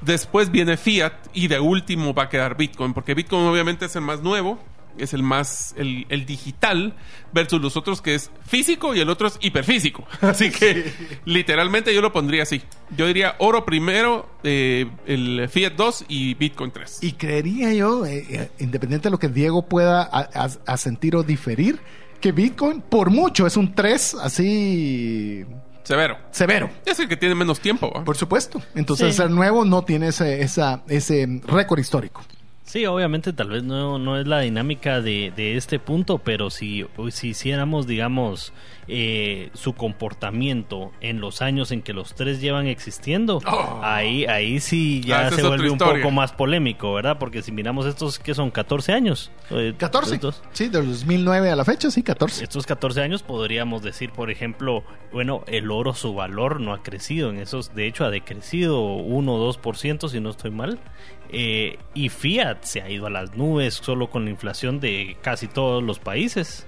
[SPEAKER 3] Después viene Fiat y de último va a quedar Bitcoin, porque Bitcoin obviamente es el más nuevo, es el más, el, el digital, versus los otros que es físico y el otro es hiperfísico. Así que literalmente yo lo pondría así. Yo diría oro primero, eh, el Fiat 2 y Bitcoin 3.
[SPEAKER 1] Y creería yo, eh, eh, independiente de lo que Diego pueda asentir o diferir, que Bitcoin por mucho es un 3 así
[SPEAKER 3] Severo.
[SPEAKER 1] severo.
[SPEAKER 3] Es el que tiene menos tiempo.
[SPEAKER 1] Por supuesto. Entonces
[SPEAKER 2] Sí.
[SPEAKER 1] el nuevo no tiene ese, esa, ese récord histórico.
[SPEAKER 2] Sí, obviamente tal vez no, no es la dinámica de, de este punto, pero si, si hiciéramos, digamos, eh, su comportamiento en los años en que los tres llevan existiendo,
[SPEAKER 3] Oh.
[SPEAKER 2] ahí, ahí sí
[SPEAKER 3] Ah,
[SPEAKER 2] ya se vuelve un poco más polémico, ¿verdad? Porque si miramos estos que son 14 años. eh,
[SPEAKER 1] 14.
[SPEAKER 2] estos-
[SPEAKER 1] Sí, del 2009 a la fecha, sí, 14.
[SPEAKER 2] estos 14 años podríamos decir, por ejemplo, bueno, el oro, su valor no ha crecido en esos, de hecho ha decrecido 1 o 2% si no estoy mal. Eh, y Fiat se ha ido a las nubes solo con la inflación de casi todos los países.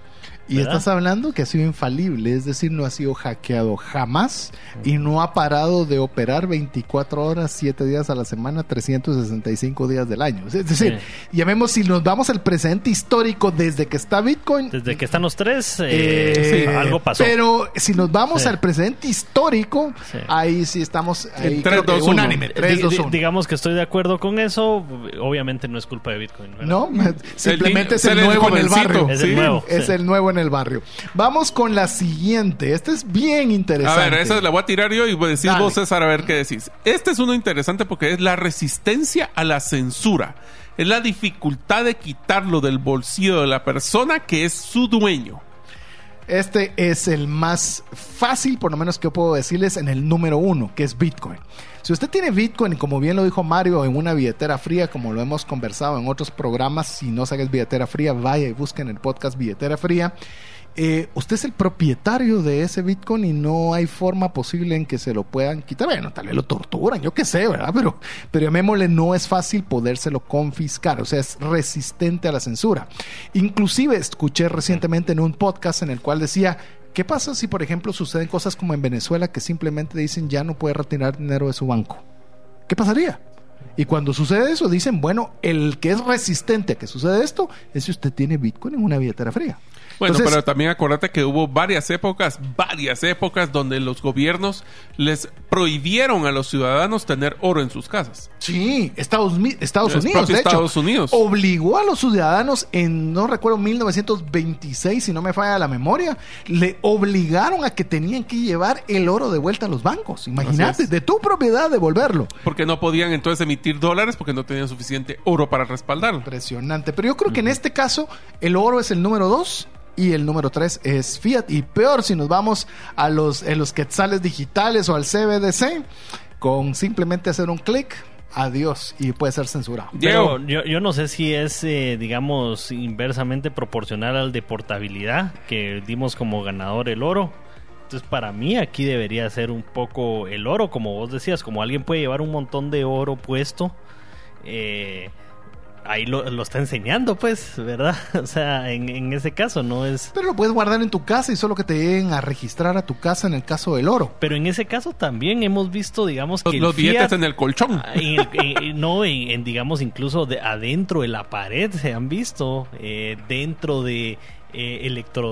[SPEAKER 1] Y
[SPEAKER 2] ¿verdad?
[SPEAKER 1] estás hablando que ha sido infalible, es decir, no ha sido hackeado jamás y no ha parado de operar 24 horas, 7 días a la semana, 365 días del año. Es decir, llamemos si nos vamos al presente histórico desde que está Bitcoin.
[SPEAKER 2] Desde que están los tres, eh,
[SPEAKER 1] eh,
[SPEAKER 2] algo pasó.
[SPEAKER 1] Pero si nos vamos
[SPEAKER 2] Sí.
[SPEAKER 1] al presente histórico,
[SPEAKER 2] Sí.
[SPEAKER 1] ahí sí estamos ahí,
[SPEAKER 3] En
[SPEAKER 1] creo
[SPEAKER 3] 3,
[SPEAKER 1] que
[SPEAKER 3] 2, 1.
[SPEAKER 1] unánime.
[SPEAKER 2] Di-
[SPEAKER 1] 3, 2,
[SPEAKER 2] di-
[SPEAKER 1] 1.
[SPEAKER 2] digamos que estoy de acuerdo con eso. Obviamente no es culpa de Bitcoin. ¿verdad?
[SPEAKER 1] No, simplemente
[SPEAKER 3] El
[SPEAKER 1] es el nuevo en el barrio.
[SPEAKER 2] Es el
[SPEAKER 3] Sí.
[SPEAKER 2] nuevo.
[SPEAKER 1] Es
[SPEAKER 2] sí.
[SPEAKER 1] el nuevo en el barrio. Vamos con la siguiente. Esta es bien
[SPEAKER 3] A
[SPEAKER 1] interesante.
[SPEAKER 3] ver, esa la voy a tirar yo y decís
[SPEAKER 1] Dale.
[SPEAKER 3] vos, César, a ver qué decís. Este es uno interesante porque es la resistencia a la censura. Es la dificultad de quitarlo del bolsillo de la persona que es su dueño.
[SPEAKER 1] Este es el más fácil, por lo menos que yo puedo decirles, en el número uno, que es Bitcoin. Si usted tiene Bitcoin, como bien lo dijo Mario, en una billetera fría, como lo hemos conversado en otros programas, si no sabes billetera fría, vaya y busquen el podcast Billetera Fría. Eh, usted es el propietario de ese Bitcoin y no hay forma posible en que se lo puedan quitar. Bueno, tal vez lo torturan, yo qué sé, ¿verdad? Pero, pero llamémosle, no es fácil podérselo confiscar, o sea, es resistente a la censura. Inclusive escuché recientemente en un podcast en el cual decía, ¿qué pasa si, por ejemplo, suceden cosas como en Venezuela que simplemente dicen ya no puede retirar dinero de su banco? ¿Qué pasaría? Y cuando sucede eso, dicen, bueno, el que es resistente a que suceda esto es si usted tiene Bitcoin en una billetera fría.
[SPEAKER 3] Bueno,
[SPEAKER 1] Entonces,
[SPEAKER 3] pero también acuérdate que hubo varias épocas, varias épocas donde los gobiernos les prohibieron a los ciudadanos tener oro en sus casas.
[SPEAKER 1] Sí, Estados, Unidos, de hecho,
[SPEAKER 3] Estados Unidos.
[SPEAKER 1] obligó a los ciudadanos en, no recuerdo, 1926, si no me falla la memoria, le obligaron a que tenían que llevar el oro de vuelta a los bancos. Imagínate, de tu propiedad devolverlo.
[SPEAKER 3] Porque no podían entonces emitir dólares porque no tenían suficiente oro para respaldarlo.
[SPEAKER 1] Impresionante. Pero yo creo que en este caso el oro es el número 2 y el número 3 es Fiat. Y peor si nos vamos a los, en los quetzales digitales o al CBDC, con simplemente hacer un clic, adiós y puede ser censurado.
[SPEAKER 3] Diego.
[SPEAKER 2] Pero yo, yo no sé si es, eh, digamos, inversamente proporcional al de portabilidad, que dimos como ganador el oro. Entonces, para mí aquí debería ser un poco el oro, como vos decías, como alguien puede llevar un montón de oro puesto. eh, ahí lo, lo está enseñando, pues, ¿verdad? O sea, en, en ese caso no es...
[SPEAKER 1] Pero lo puedes guardar en tu casa y solo que te lleguen a registrar a tu casa en el caso del oro.
[SPEAKER 2] Pero en ese caso también hemos visto, digamos, que
[SPEAKER 3] Los,
[SPEAKER 2] el
[SPEAKER 3] los billetes en el colchón.
[SPEAKER 2] Ah, en el- en- en- no, en, en, digamos, incluso de adentro de la pared se han visto, eh, dentro de eh,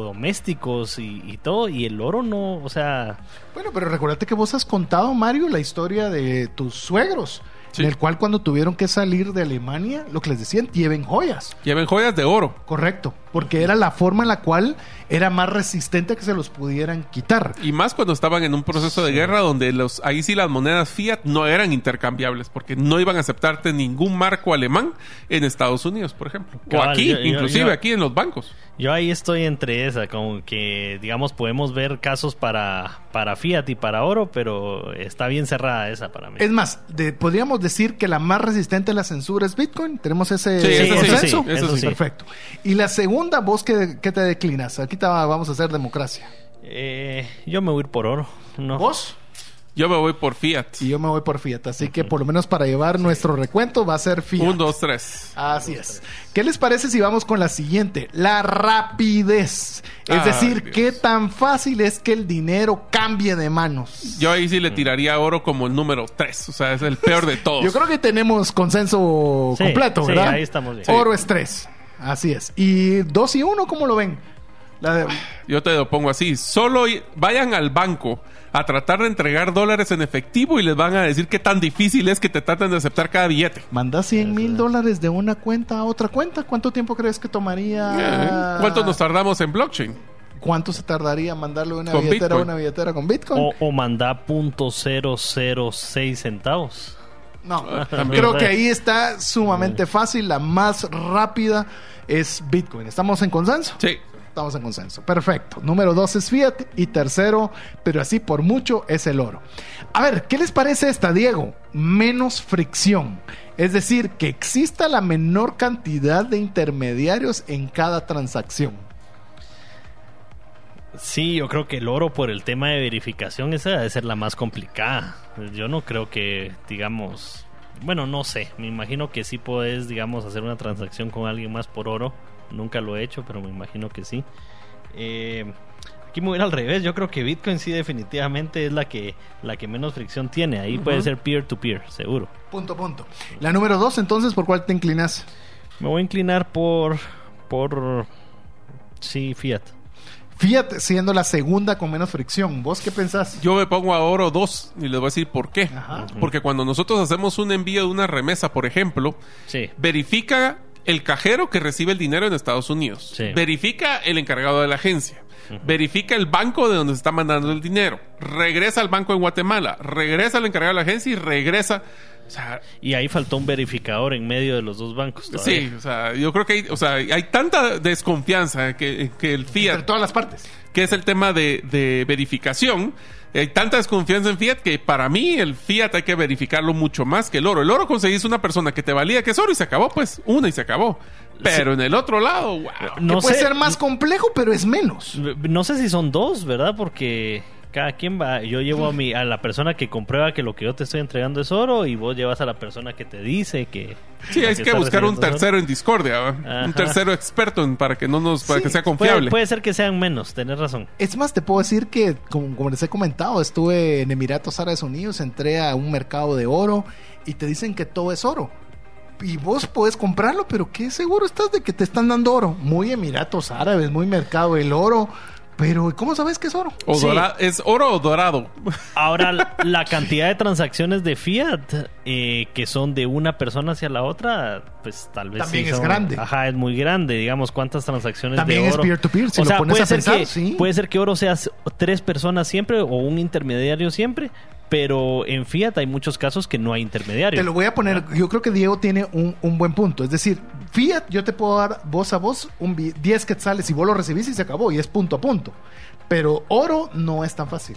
[SPEAKER 2] electrodomésticos y, y todo, y el oro no, o sea,
[SPEAKER 1] Bueno, pero recuérdate que vos has contado, Mario, la historia de tus suegros.
[SPEAKER 3] Sí.
[SPEAKER 1] En el cual cuando tuvieron que salir de Alemania, lo que les decían, lleven joyas.
[SPEAKER 3] Lleven joyas de oro.
[SPEAKER 1] Correcto, porque era la forma en la cual era más resistente a que se los pudieran quitar.
[SPEAKER 3] Y más cuando estaban en un proceso de guerra donde los ahí sí las monedas fiat no eran intercambiables porque no iban a aceptarte ningún marco alemán en Estados Unidos, por ejemplo. O aquí,
[SPEAKER 2] yo- yo-
[SPEAKER 3] inclusive
[SPEAKER 2] yo-
[SPEAKER 3] aquí en los bancos.
[SPEAKER 2] yo ahí estoy entre esa, como que, digamos, podemos ver casos para, para Fiat y para oro, pero está bien cerrada esa para mí.
[SPEAKER 1] Es más, de- podríamos decir que la más resistente a la censura es Bitcoin. Tenemos ese
[SPEAKER 3] Sí,
[SPEAKER 2] eso sí,
[SPEAKER 1] consenso.
[SPEAKER 2] eso sí.
[SPEAKER 1] Perfecto. Y la segunda, vos que, te declinas. Aquí te va- vamos a hacer democracia.
[SPEAKER 2] Eh, yo me voy a ir por oro, ¿no?
[SPEAKER 1] ¿Vos?
[SPEAKER 3] Yo me voy por Fiat.
[SPEAKER 1] Y yo me voy por Fiat. Así que por lo menos para llevar nuestro recuento va a ser Fiat.
[SPEAKER 3] Un, dos, tres.
[SPEAKER 1] Así es. ¿Qué les parece si vamos con la siguiente? La rapidez. Es
[SPEAKER 3] Ay,
[SPEAKER 1] decir,
[SPEAKER 3] Dios.
[SPEAKER 1] qué tan fácil es que el dinero cambie de manos.
[SPEAKER 3] Yo ahí sí le tiraría oro como el número tres. O sea, es el peor de todos.
[SPEAKER 1] Yo creo que tenemos consenso
[SPEAKER 2] Sí,
[SPEAKER 1] completo,
[SPEAKER 2] sí,
[SPEAKER 1] ¿verdad?
[SPEAKER 2] ahí estamos bien.
[SPEAKER 1] Oro es tres. Así es. ¿Y dos y uno cómo lo ven? La de-
[SPEAKER 3] Yo te lo pongo así. Solo vayan al banco a tratar de entregar dólares en efectivo y les van a decir qué tan difícil es que te traten de aceptar cada billete.
[SPEAKER 1] Manda 100 mil dólares de una cuenta a otra cuenta. ¿Cuánto tiempo crees que tomaría?
[SPEAKER 3] Eh, ¿Cuánto nos tardamos en blockchain?
[SPEAKER 1] ¿Cuánto se tardaría mandarle una
[SPEAKER 3] Con
[SPEAKER 1] billetera a una billetera con Bitcoin?
[SPEAKER 2] O, o manda punto cero cero seis centavos.
[SPEAKER 1] No,
[SPEAKER 3] también.
[SPEAKER 1] creo que ahí está sumamente fácil. La más rápida es Bitcoin. ¿Estamos en consenso?
[SPEAKER 3] Sí.
[SPEAKER 1] Estamos en consenso. Perfecto. Número dos es Fiat. Y tercero, pero así por mucho, es el oro. A ver, ¿qué les parece esta, Diego? Menos fricción. Es decir, que exista la menor cantidad de intermediarios en cada transacción.
[SPEAKER 2] Sí, yo creo que el oro por el tema de verificación esa debe ser la más complicada. Yo no creo que, digamos, bueno, no sé, me imagino que sí puedes, digamos, hacer una transacción con alguien más por oro. Nunca lo he hecho, pero me imagino que sí. Eh, aquí me voy a ir al revés, yo creo que Bitcoin sí definitivamente es la que, la que menos fricción tiene. Ahí puede ser peer-to-peer, seguro.
[SPEAKER 1] Punto, punto. La número dos, entonces, ¿por cuál te inclinas?
[SPEAKER 2] Me voy a inclinar por, por, sí, Fiat.
[SPEAKER 1] Fiat siendo la segunda con menos fricción. ¿Vos qué pensás?
[SPEAKER 3] Yo me pongo a oro 2 y les voy a decir por qué.
[SPEAKER 1] Ajá.
[SPEAKER 3] Porque cuando nosotros hacemos un envío de una remesa, por ejemplo,
[SPEAKER 2] Sí.
[SPEAKER 3] verifica el cajero que recibe el dinero en Estados Unidos.
[SPEAKER 2] Sí.
[SPEAKER 3] Verifica el encargado de la agencia. Verifica el banco de donde se está mandando el dinero. Regresa al banco en Guatemala. Regresa al encargado de la agencia y regresa. O sea,
[SPEAKER 2] Y ahí faltó un verificador en medio de los dos bancos. todavía.
[SPEAKER 3] sí, o sea, yo creo que hay, o sea, hay tanta desconfianza que, que el
[SPEAKER 1] Entre
[SPEAKER 3] Fiat
[SPEAKER 1] todas las partes.
[SPEAKER 3] que es el tema de, de verificación. Hay tanta desconfianza en Fiat que para mí el Fiat hay que verificarlo mucho más que el oro. El oro conseguís una persona que te valía que es oro y se acabó, pues una y se acabó. Pero en el otro lado, wow.
[SPEAKER 2] No
[SPEAKER 1] que puede
[SPEAKER 2] sé,
[SPEAKER 1] ser más complejo, pero es menos.
[SPEAKER 2] No sé si son dos, ¿verdad? Porque cada quien va. Yo llevo a mi a la persona que comprueba que lo que yo te estoy entregando es oro y vos llevas a la persona que te dice que.
[SPEAKER 3] Sí, hay que buscar un
[SPEAKER 2] oro.
[SPEAKER 3] tercero en discordia, un tercero experto en- para que no nos, para
[SPEAKER 1] Sí,
[SPEAKER 3] que sea confiable.
[SPEAKER 2] puede ser que sean menos, tenés razón.
[SPEAKER 1] Es más, te puedo decir que, como, como les he comentado, estuve en Emiratos Árabes Unidos, entré a un mercado de oro y te dicen que todo es oro. Y vos puedes comprarlo, pero ¿qué seguro estás de que te están dando oro? Muy Emiratos Árabes, muy mercado del oro. Pero ¿cómo sabes que es oro?
[SPEAKER 3] O
[SPEAKER 2] Sí.
[SPEAKER 3] ¿Es oro o dorado?
[SPEAKER 2] Ahora, la- cantidad de transacciones de Fiat eh, que son de una persona hacia la otra, pues tal vez
[SPEAKER 1] También
[SPEAKER 2] sí
[SPEAKER 1] es
[SPEAKER 2] son-
[SPEAKER 1] grande.
[SPEAKER 2] Ajá, es muy grande. Digamos, cuántas transacciones
[SPEAKER 1] También
[SPEAKER 2] de
[SPEAKER 1] es
[SPEAKER 2] oro.
[SPEAKER 1] peer-to-peer, si
[SPEAKER 2] o
[SPEAKER 1] lo
[SPEAKER 2] sea,
[SPEAKER 1] pones
[SPEAKER 2] puede
[SPEAKER 1] a
[SPEAKER 2] ser
[SPEAKER 1] pensar,
[SPEAKER 2] que
[SPEAKER 1] sí.
[SPEAKER 2] puede ser que oro sea tres personas siempre o un intermediario siempre, pero en Fiat hay muchos casos que no hay intermediario.
[SPEAKER 1] Te lo voy a poner, yo creo que Diego tiene un, un buen punto. Es decir, Fiat, yo te puedo dar voz a voz un bi- 10 quetzales y vos lo recibís y se acabó y es punto a punto. Pero oro no es tan fácil.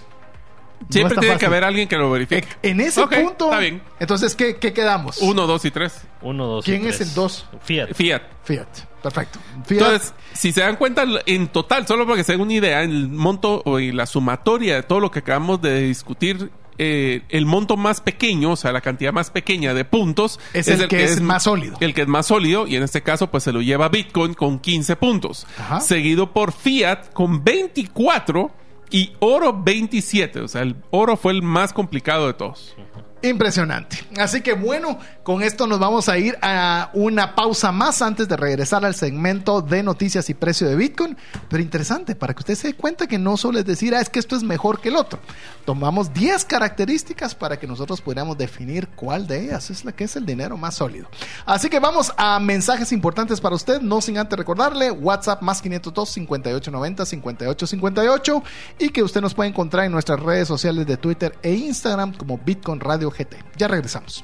[SPEAKER 3] Siempre
[SPEAKER 1] es
[SPEAKER 3] tiene que haber alguien que lo verifique.
[SPEAKER 1] En ese
[SPEAKER 3] Ok,
[SPEAKER 1] punto,
[SPEAKER 3] Está bien.
[SPEAKER 1] entonces, ¿qué, qué quedamos?
[SPEAKER 3] Uno, dos y tres.
[SPEAKER 2] Uno, dos. y
[SPEAKER 1] ¿Quién es
[SPEAKER 2] tres.
[SPEAKER 1] el dos?
[SPEAKER 2] Fiat.
[SPEAKER 3] Fiat.
[SPEAKER 1] Fiat. Perfecto. Fiat.
[SPEAKER 3] Entonces, si se dan cuenta, en total, solo para que se den una idea, el monto o y la sumatoria de todo lo que acabamos de discutir, eh, el monto más pequeño, o sea, la cantidad más pequeña de puntos,
[SPEAKER 1] Es el que es más sólido.
[SPEAKER 3] El que es más sólido, y en este caso, pues se lo lleva Bitcoin con 15 puntos.
[SPEAKER 1] Ajá.
[SPEAKER 3] Seguido por Fiat con 24 y oro 27. O sea, el oro fue el más complicado de todos.
[SPEAKER 1] Impresionante. Así que bueno, con esto nos vamos a ir a una pausa más antes de regresar al segmento de noticias y precio de Bitcoin. Pero interesante, para que usted se dé cuenta que no solo es decir, ah, es que esto es mejor que el otro. Tomamos 10 características para que nosotros pudiéramos definir cuál de ellas es la que es el dinero más sólido. Así que vamos a mensajes importantes para usted, no sin antes recordarle WhatsApp más 502 5890 5858 y que usted nos puede encontrar en nuestras redes sociales de Twitter e Instagram como Bitcoin Radio GT. Ya regresamos.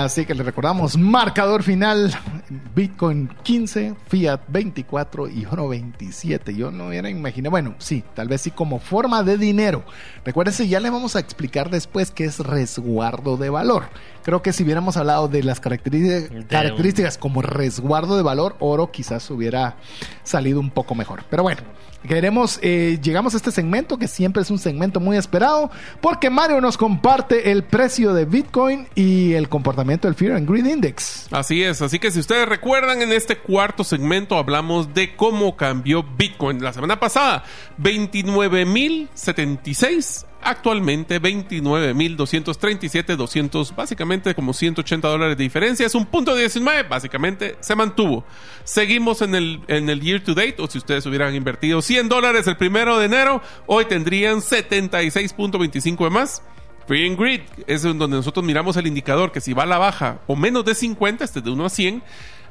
[SPEAKER 1] Así que le recordamos, marcador final, Bitcoin 15, Fiat 24 y oro 27. Yo no hubiera imaginado, bueno, sí, tal vez sí como forma de dinero. Recuérdense, ya le vamos a explicar después qué es resguardo de valor. Creo que si hubiéramos hablado de las características, características como resguardo de valor, oro quizás hubiera salido un poco mejor. Pero bueno, queremos, eh, llegamos a este segmento que siempre es un segmento muy esperado porque Mario nos comparte el precio de Bitcoin y el comportamiento del Fear and Greed Index.
[SPEAKER 3] Así es, así que si ustedes recuerdan en este cuarto segmento hablamos de cómo cambió Bitcoin la semana pasada, 29.076 actualmente 29.237, 200, básicamente como 180 dólares de diferencia, es un punto 19, básicamente se mantuvo. Seguimos en el, en el year to date, o si ustedes hubieran invertido 100 dólares el primero de enero, hoy tendrían 76.25 de más. Free and Grid es donde nosotros miramos el indicador que si va a la baja o menos de 50, este de 1 a 100,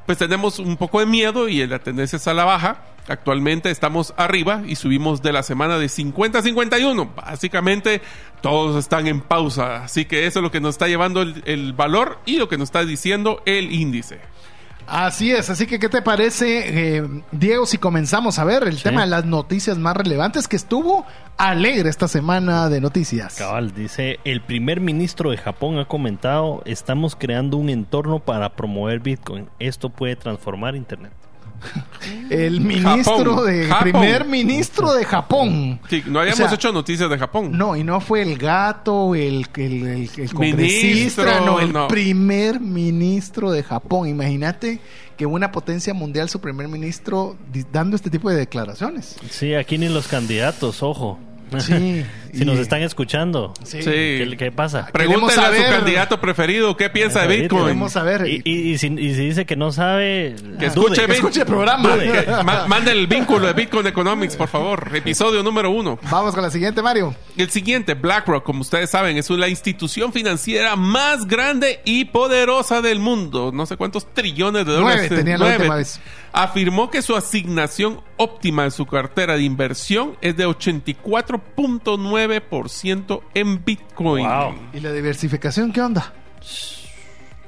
[SPEAKER 3] pues tenemos un poco de miedo y la tendencia es a la baja. Actualmente estamos arriba y subimos de la semana de 50 a 51. Básicamente todos están en pausa. Así que eso es lo que nos está llevando el, el valor y lo que nos está diciendo el índice.
[SPEAKER 1] Así es, así que ¿qué te parece, eh, Diego, si comenzamos a ver el
[SPEAKER 2] Sí.
[SPEAKER 1] tema de las noticias más relevantes que estuvo alegre esta semana de noticias?
[SPEAKER 2] Cabal, dice, el primer ministro de Japón ha comentado, estamos creando un entorno para promover Bitcoin. Esto puede transformar Internet.
[SPEAKER 1] El ministro
[SPEAKER 3] Japón,
[SPEAKER 1] de
[SPEAKER 3] Japón.
[SPEAKER 1] primer ministro de Japón.
[SPEAKER 3] Sí, no habíamos
[SPEAKER 1] O sea,
[SPEAKER 3] hecho noticias de Japón.
[SPEAKER 1] No, y no fue el gato, el, el, el- el congresista,
[SPEAKER 3] Ministro,
[SPEAKER 1] no, el
[SPEAKER 3] no.
[SPEAKER 1] primer ministro de Japón. Imagínate que una potencia mundial, su primer ministro, dando este tipo de declaraciones.
[SPEAKER 2] Sí, aquí ni los candidatos, ojo.
[SPEAKER 1] Sí,
[SPEAKER 2] si
[SPEAKER 1] y-
[SPEAKER 2] nos están escuchando,
[SPEAKER 1] Sí.
[SPEAKER 2] ¿qué, qué pasa?
[SPEAKER 3] Pregúntale a su candidato preferido qué piensa de Bitcoin.
[SPEAKER 1] Queremos saber.
[SPEAKER 2] Y, y- y si, y si dice que no sabe,
[SPEAKER 3] Que escuche,
[SPEAKER 1] Que escuche el programa.
[SPEAKER 3] Que- ma- Mande el vínculo de Bitcoin Economics, por favor. Episodio número uno.
[SPEAKER 1] Vamos con la siguiente, Mario.
[SPEAKER 3] El siguiente, BlackRock, como ustedes saben, es la institución financiera más grande y poderosa del mundo. No sé cuántos trillones de dólares.
[SPEAKER 1] Nueve tenía la
[SPEAKER 3] Nueve.
[SPEAKER 1] última vez.
[SPEAKER 3] Afirmó que su asignación óptima en su cartera de inversión es de 84.9% en Bitcoin.
[SPEAKER 2] Wow.
[SPEAKER 1] ¿Y la diversificación qué onda?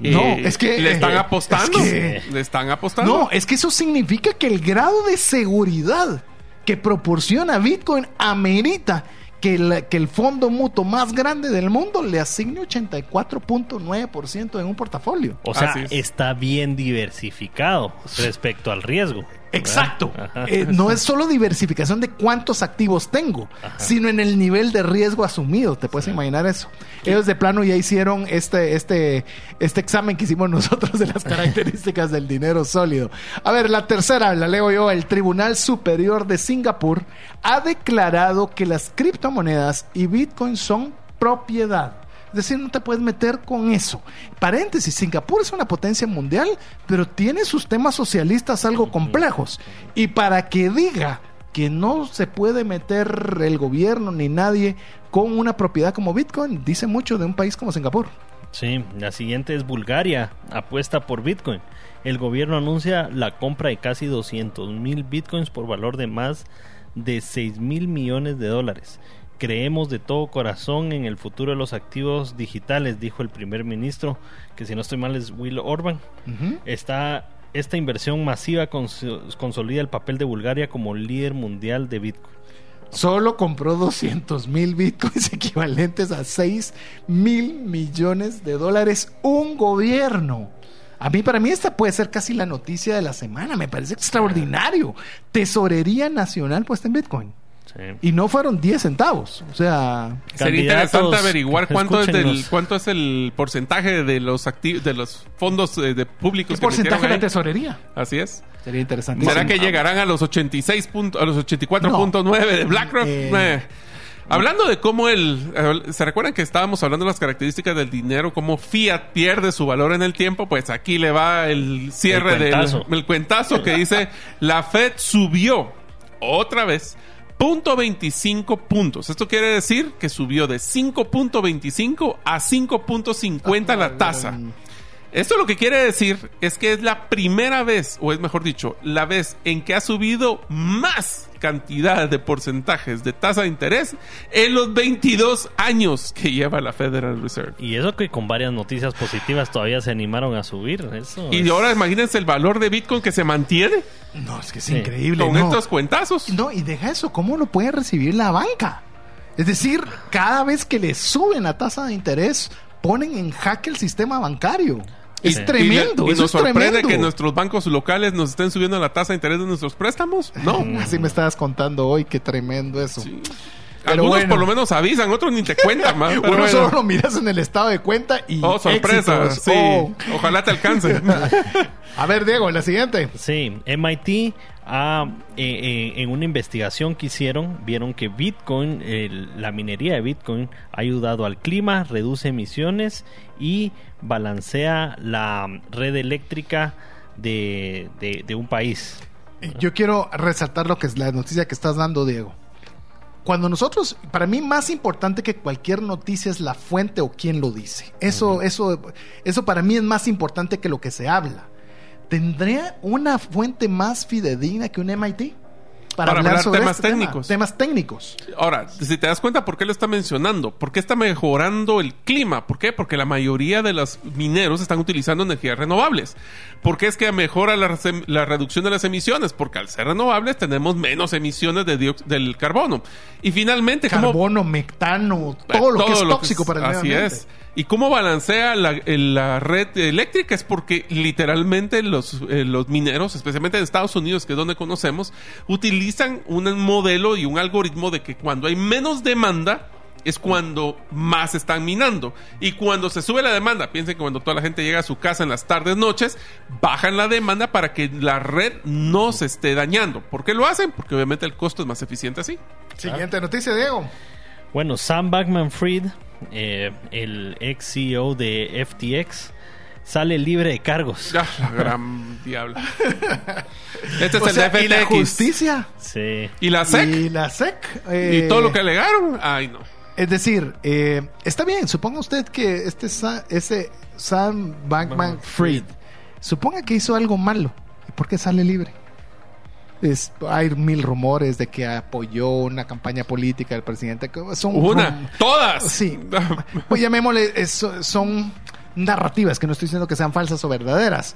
[SPEAKER 3] Eh,
[SPEAKER 1] No, es que-
[SPEAKER 3] Le están
[SPEAKER 1] eh,
[SPEAKER 3] apostando.
[SPEAKER 1] es que-
[SPEAKER 3] Le están apostando.
[SPEAKER 1] No, es que eso significa que el grado de seguridad que proporciona Bitcoin amerita que, la- que el fondo mutuo más grande del mundo le asigne 84.9% en un portafolio.
[SPEAKER 2] O sea,
[SPEAKER 3] es.
[SPEAKER 2] está bien diversificado respecto al riesgo.
[SPEAKER 1] Exacto. Eh, no es solo diversificación de cuántos activos tengo, sino en el nivel de riesgo asumido. ¿Te puedes imaginar eso? Ellos de plano ya hicieron este, este, este examen que hicimos nosotros de las características del dinero sólido. A ver, la tercera, la leo yo. El Tribunal Superior de Singapur ha declarado que las criptomonedas y Bitcoin son propiedad. Es decir, no te puedes meter con eso. Paréntesis, Singapur es una potencia mundial, pero tiene sus temas socialistas algo complejos. Y para que diga que no se puede meter el gobierno ni nadie con una propiedad como Bitcoin, dice mucho de un país como Singapur.
[SPEAKER 2] Sí, la siguiente es Bulgaria, apuesta por Bitcoin. El gobierno anuncia la compra de casi 200 mil Bitcoins por valor de más de 6 mil millones de dólares. Creemos de todo corazón en el futuro de los activos digitales, dijo el primer ministro, que si no estoy mal es Will Orban. Está, esta inversión masiva cons- consolida el papel de Bulgaria como líder mundial de Bitcoin.
[SPEAKER 1] Solo compró 200 mil bitcoins equivalentes a 6 mil millones de dólares un gobierno. A mí, para mí, esta puede ser casi la noticia de la semana. Me parece extraordinario. Tesorería Nacional puesta en Bitcoin.
[SPEAKER 2] Sí.
[SPEAKER 1] Y no fueron 10 centavos. O sea,
[SPEAKER 3] Sería interesante averiguar cuánto es, del,
[SPEAKER 2] escúchenos.
[SPEAKER 3] cuánto es el porcentaje de los de los fondos eh, de públicos
[SPEAKER 1] ¿qué
[SPEAKER 3] que
[SPEAKER 1] porcentaje de la tesorería?
[SPEAKER 3] Así es.
[SPEAKER 1] Sería interesante.
[SPEAKER 3] ¿Será que llegarán a los 86 punto- a los 84.9 de BlackRock?
[SPEAKER 1] Eh,
[SPEAKER 3] Eh, Hablando de cómo el... ¿Se recuerdan que estábamos hablando de las características del dinero? Cómo Fiat pierde su valor en el tiempo. Pues aquí le va el cierre
[SPEAKER 2] El
[SPEAKER 3] del... El cuentazo que dice... la Fed subió otra vez... Punto 25 puntos. Esto quiere decir que subió de 5.25 a 5.50 la tasa. Esto lo que quiere decir es que es la primera vez, o es mejor dicho, la vez en que ha subido más cantidad de porcentajes de tasa de interés en los 22 años que lleva la Federal Reserve.
[SPEAKER 2] Y eso que con varias noticias positivas todavía se animaron a subir. Eso
[SPEAKER 3] Y
[SPEAKER 2] es-
[SPEAKER 3] ahora imagínense el valor de Bitcoin que se mantiene
[SPEAKER 1] No, es que es
[SPEAKER 2] Sí.
[SPEAKER 1] increíble.
[SPEAKER 3] con
[SPEAKER 1] no.
[SPEAKER 3] estos cuentazos.
[SPEAKER 1] No, y deja eso, ¿cómo lo puede recibir la banca? Es decir, cada vez que le suben la tasa de interés, ponen en jaque el sistema bancario. Es
[SPEAKER 2] Sí.
[SPEAKER 1] tremendo,
[SPEAKER 3] Y, y nos
[SPEAKER 1] es
[SPEAKER 3] sorprende
[SPEAKER 1] tremendo.
[SPEAKER 3] que nuestros bancos locales nos estén subiendo la tasa de interés de nuestros préstamos. No.
[SPEAKER 1] Así me estabas contando hoy, qué tremendo eso. Pero
[SPEAKER 3] Algunos
[SPEAKER 1] bueno.
[SPEAKER 3] por lo menos avisan, otros ni te cuentan, man. Pero
[SPEAKER 1] Uno
[SPEAKER 3] bueno.
[SPEAKER 1] solo lo miras en el estado de cuenta y.
[SPEAKER 3] Oh, sorpresa. Sí.
[SPEAKER 1] Oh.
[SPEAKER 3] Ojalá te alcance.
[SPEAKER 1] A ver, Diego, la siguiente.
[SPEAKER 2] Sí, MIT eh, eh, en una investigación que hicieron vieron que Bitcoin, el- la minería de Bitcoin ha ayudado al clima, reduce emisiones y balancea la red eléctrica de, de- de un país.
[SPEAKER 1] Yo quiero resaltar lo que es la noticia que estás dando, Diego. Cuando nosotros, para mí más importante que cualquier noticia es la fuente o quién lo dice. Eso, eso, eso para mí es más importante que lo que se habla. ¿Tendría una fuente más fidedigna que un MIT?
[SPEAKER 3] Para hablar temas
[SPEAKER 1] tema?
[SPEAKER 3] técnicos.
[SPEAKER 1] temas técnicos.
[SPEAKER 3] Ahora, si te das cuenta por qué lo está mencionando, por qué está mejorando el clima, ¿por qué? Porque la mayoría de los mineros están utilizando energías renovables. ¿Por qué es que mejora la, la reducción de las emisiones? Porque al ser renovables tenemos menos emisiones de del carbono. Y finalmente, ¿cómo-
[SPEAKER 1] Carbono, metano, todo lo que es tóxico
[SPEAKER 3] es-
[SPEAKER 1] para el medio
[SPEAKER 3] Así
[SPEAKER 1] ambiente.
[SPEAKER 3] es. ¿Y cómo balancea la, red eléctrica? Es porque literalmente los, eh, los mineros, especialmente en Estados Unidos, que es donde conocemos, utilizan un modelo y un algoritmo de que cuando hay menos demanda es cuando más están minando. Y cuando se sube la demanda, piensen que cuando toda la gente llega a su casa en las tardes, noches, bajan la demanda para que la red no se esté dañando. ¿Por qué lo hacen? Porque obviamente el costo es más eficiente así.
[SPEAKER 1] Siguiente noticia, Diego.
[SPEAKER 2] Bueno, Sam Backman Fried, eh, el ex CEO de FTX, sale libre de cargos.
[SPEAKER 3] Ya, la gran diabla. Este es
[SPEAKER 1] O
[SPEAKER 3] el
[SPEAKER 1] sea,
[SPEAKER 3] de
[SPEAKER 1] y la
[SPEAKER 3] FTX.
[SPEAKER 1] justicia.
[SPEAKER 2] Sí.
[SPEAKER 3] ¿Y la SEC?
[SPEAKER 1] Y la SEC.
[SPEAKER 3] ¿Y
[SPEAKER 1] eh,
[SPEAKER 3] todo lo que alegaron? Ay, no.
[SPEAKER 1] Es decir, eh, está bien, suponga usted que este Sa- ese Sam Bankman Fried, suponga que hizo algo malo. ¿Y por qué sale libre? Es- hay mil rumores de que apoyó una campaña política del presidente. Son
[SPEAKER 3] Una. Todas.
[SPEAKER 1] Sí. Pues llamémosle, es- son narrativas, que no estoy diciendo que sean falsas o verdaderas.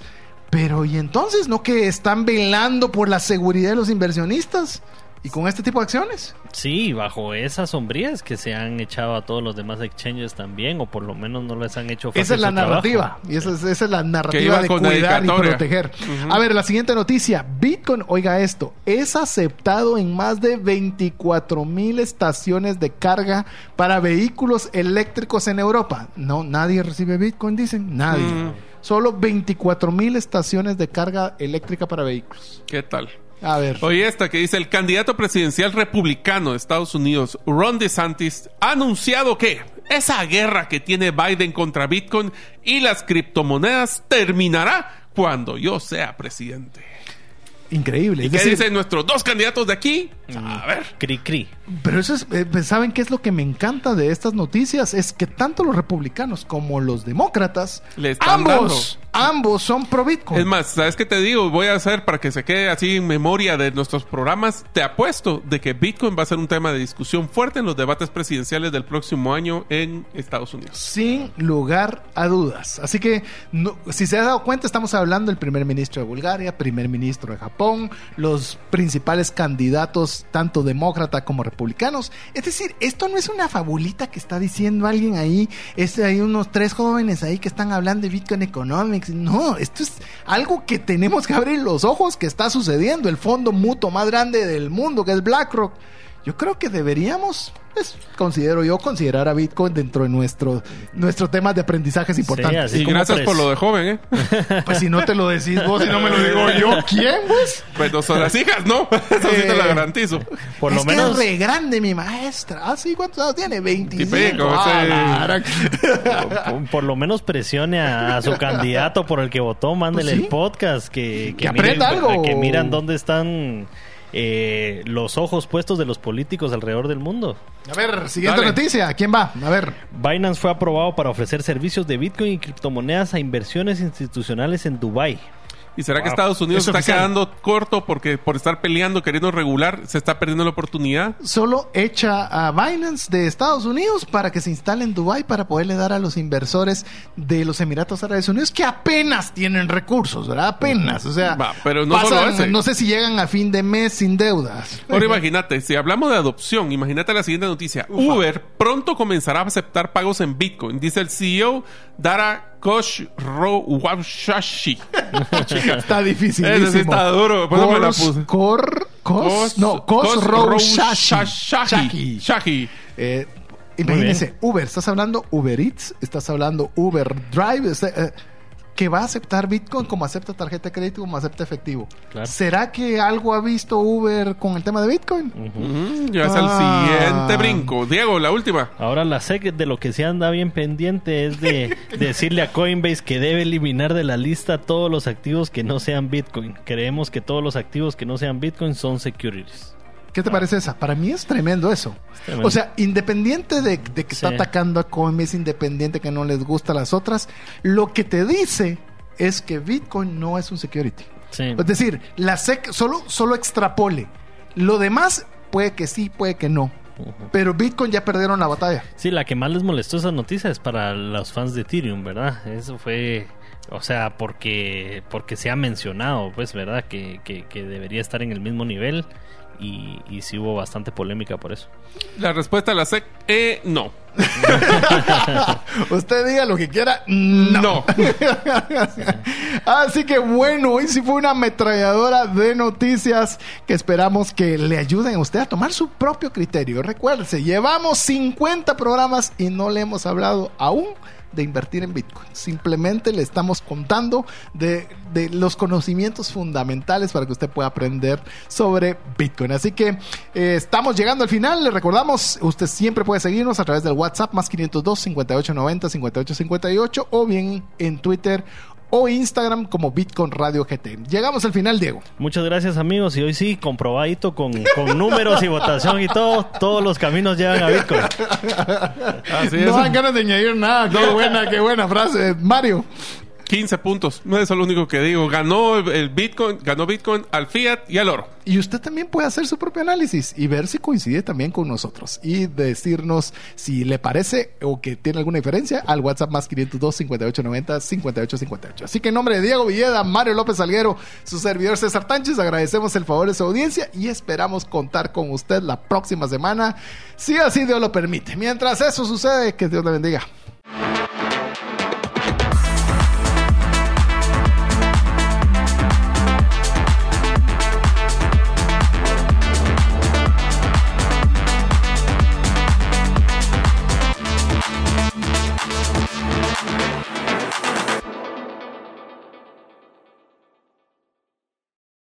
[SPEAKER 1] Pero ¿y entonces no que están velando por la seguridad de los inversionistas? ¿Y con este tipo de acciones?
[SPEAKER 2] Sí, bajo esas sombrías que se han echado a todos los demás exchanges también, o por lo menos no les han hecho fácil
[SPEAKER 1] Esa es la
[SPEAKER 2] su trabajo.
[SPEAKER 1] narrativa. Y esa es, esa es la narrativa de cuidar y proteger. A ver, la siguiente noticia. Bitcoin, oiga esto, es aceptado en más de 24 mil estaciones de carga para vehículos eléctricos en Europa. No, nadie recibe Bitcoin, dicen. Nadie.
[SPEAKER 3] Mm.
[SPEAKER 1] Solo 24 mil estaciones de carga eléctrica para vehículos.
[SPEAKER 3] ¿Qué tal?
[SPEAKER 1] A ver.
[SPEAKER 3] Oye, esta que dice el candidato presidencial republicano de Estados Unidos, Ron DeSantis, ha anunciado que esa guerra que tiene Biden contra Bitcoin y las criptomonedas terminará cuando yo sea presidente.
[SPEAKER 1] Increíble.
[SPEAKER 3] ¿Y
[SPEAKER 1] Es
[SPEAKER 3] qué
[SPEAKER 1] decir,
[SPEAKER 3] dicen nuestros dos candidatos de aquí? A ver.
[SPEAKER 2] Cri cri.
[SPEAKER 1] Pero eso es, eh, pues, ¿saben qué es lo que me encanta de estas noticias? Es que tanto los republicanos como los demócratas,
[SPEAKER 3] Le están
[SPEAKER 1] ambos, ambos son pro Bitcoin.
[SPEAKER 3] Es más, ¿sabes qué te digo? Voy a hacer para que se quede así en memoria de nuestros programas. Te apuesto de que Bitcoin va a ser un tema de discusión fuerte en los debates presidenciales del próximo año en Estados Unidos.
[SPEAKER 1] Sin lugar a dudas. Así que, no- si se ha dado cuenta, estamos hablando del primer ministro de Bulgaria, primer ministro de Japón, los principales candidatos, tanto demócrata como republicanos. Es decir, esto no es una fabulita que está diciendo alguien ahí. Es, hay unos tres jóvenes ahí que están hablando de Bitcoin Economics. No, esto es algo que tenemos que abrir los ojos que está sucediendo. El fondo mutuo más grande del mundo, que es BlackRock. Yo creo que deberíamos, pues, considero yo, considerar a Bitcoin dentro de nuestro, nuestro tema de aprendizajes importantes.
[SPEAKER 2] así
[SPEAKER 3] Y
[SPEAKER 2] como
[SPEAKER 3] gracias por lo de joven, ¿eh?
[SPEAKER 1] Pues si no te lo decís vos y no me lo digo yo, ¿quién, pues?
[SPEAKER 3] Pues no son las hijas, ¿no? Eso sí te lo
[SPEAKER 1] Eh,
[SPEAKER 3] garantizo.
[SPEAKER 2] Por lo
[SPEAKER 1] es
[SPEAKER 2] menos...
[SPEAKER 1] que es re grande mi maestra. Ah, sí, ¿cuántos años tiene? 25.
[SPEAKER 3] Tipico,
[SPEAKER 1] Ah, gran-
[SPEAKER 2] por, por lo menos presione a, a su candidato por el que votó, mándele
[SPEAKER 1] Pues sí.
[SPEAKER 2] el podcast, que,
[SPEAKER 1] Que aprenda
[SPEAKER 2] miren,
[SPEAKER 1] algo.
[SPEAKER 2] que miran dónde están eh, los ojos puestos de los políticos alrededor del mundo.
[SPEAKER 1] A ver, siguiente
[SPEAKER 3] Dale.
[SPEAKER 1] noticia. ¿Quién va? A ver.
[SPEAKER 2] Binance fue aprobado para ofrecer servicios de Bitcoin y criptomonedas a inversiones institucionales en Dubai.
[SPEAKER 3] ¿Y será que. Estados Unidos
[SPEAKER 1] Es
[SPEAKER 3] está
[SPEAKER 1] oficial.
[SPEAKER 3] quedando corto porque por estar peleando, queriendo regular, se está perdiendo la oportunidad?
[SPEAKER 1] Solo echa a Binance de Estados Unidos para que se instale en Dubai para poderle dar a los inversores de los Emiratos Árabes Unidos que apenas tienen recursos, ¿verdad? Apenas. O sea,
[SPEAKER 3] Va, pero no solo ese.
[SPEAKER 1] no sé si llegan a fin de mes sin deudas.
[SPEAKER 3] Ahora imagínate, si hablamos de adopción, imagínate la siguiente noticia. Uber pronto comenzará a aceptar pagos en Bitcoin, dice el CEO Dara Khosrowshahi.
[SPEAKER 1] Está difícil.
[SPEAKER 3] Ese sí está duro, por me la puse.
[SPEAKER 1] Cor, cos, no, Khosrowshahi.
[SPEAKER 3] Shahi. Shahi.
[SPEAKER 1] Eh, imagínense, Uber, estás hablando Uber Eats, estás hablando Uber Drive, está- eh, que va a aceptar Bitcoin como acepta tarjeta de crédito, como acepta efectivo.
[SPEAKER 2] Claro.
[SPEAKER 1] ¿Será que algo ha visto Uber con el tema de Bitcoin?
[SPEAKER 3] Mm, ya es el
[SPEAKER 1] Ah.
[SPEAKER 3] siguiente brinco. Diego, la última.
[SPEAKER 2] Ahora la SEC de lo que se anda bien pendiente es de decirle a Coinbase que debe eliminar de la lista todos los activos que no sean Bitcoin. Creemos que todos los activos que no sean Bitcoin son securities.
[SPEAKER 1] ¿Qué te parece esa? Para mí es tremendo eso.
[SPEAKER 2] tremendo.
[SPEAKER 1] O sea, independiente de, de que está atacando a Coinbase, independiente que no les gusta a las otras, lo que te dice es que Bitcoin no es un security.
[SPEAKER 2] Sí.
[SPEAKER 1] Es decir, la SEC solo, solo extrapole. Lo demás puede que sí, puede que no. Pero Bitcoin ya perdieron la batalla.
[SPEAKER 2] Sí, la que más les molestó esa noticia es para los fans de Ethereum, ¿verdad? Eso fue, o sea, porque porque se ha mencionado, pues, ¿verdad? Que, que, que debería estar en el mismo nivel y, y sí hubo bastante polémica por eso.
[SPEAKER 3] La respuesta a la SEC, eh, no.
[SPEAKER 1] Usted diga lo que quiera. No.
[SPEAKER 3] No.
[SPEAKER 1] Así que bueno, hoy sí fue una ametralladora de noticias que esperamos que le ayuden a usted a tomar su propio criterio. Recuérdese, llevamos 50 programas y no le hemos hablado aún de invertir en Bitcoin. Simplemente le estamos contando de, de los conocimientos fundamentales para que usted pueda aprender sobre Bitcoin. Así que eh, estamos llegando al final. Le recordamos, usted siempre puede seguirnos a través del WhatsApp más 502 5890 5858 o bien en Twitter o Instagram como Bitcoin Radio GT. Llegamos al final, Diego.
[SPEAKER 2] Muchas gracias amigos y hoy sí, comprobadito con, con números y votación y todo, todos los caminos llevan a Bitcoin.
[SPEAKER 3] Así es.
[SPEAKER 1] No dan ganas de añadir nada. Qué buena, qué buena frase. Mario.
[SPEAKER 3] 15 puntos. No es lo único que digo. Ganó el- Bitcoin, ganó Bitcoin al Fiat y al oro.
[SPEAKER 1] Y usted también puede hacer su propio análisis y ver si coincide también con nosotros y decirnos si le parece o que tiene alguna diferencia al WhatsApp más 502 5890 5858. Así que en nombre de Diego Villeda, Mario López Alguero, su servidor César Tánchez, agradecemos el favor de su audiencia y esperamos contar con usted la próxima semana, si así Dios lo permite. Mientras eso sucede, que Dios le bendiga.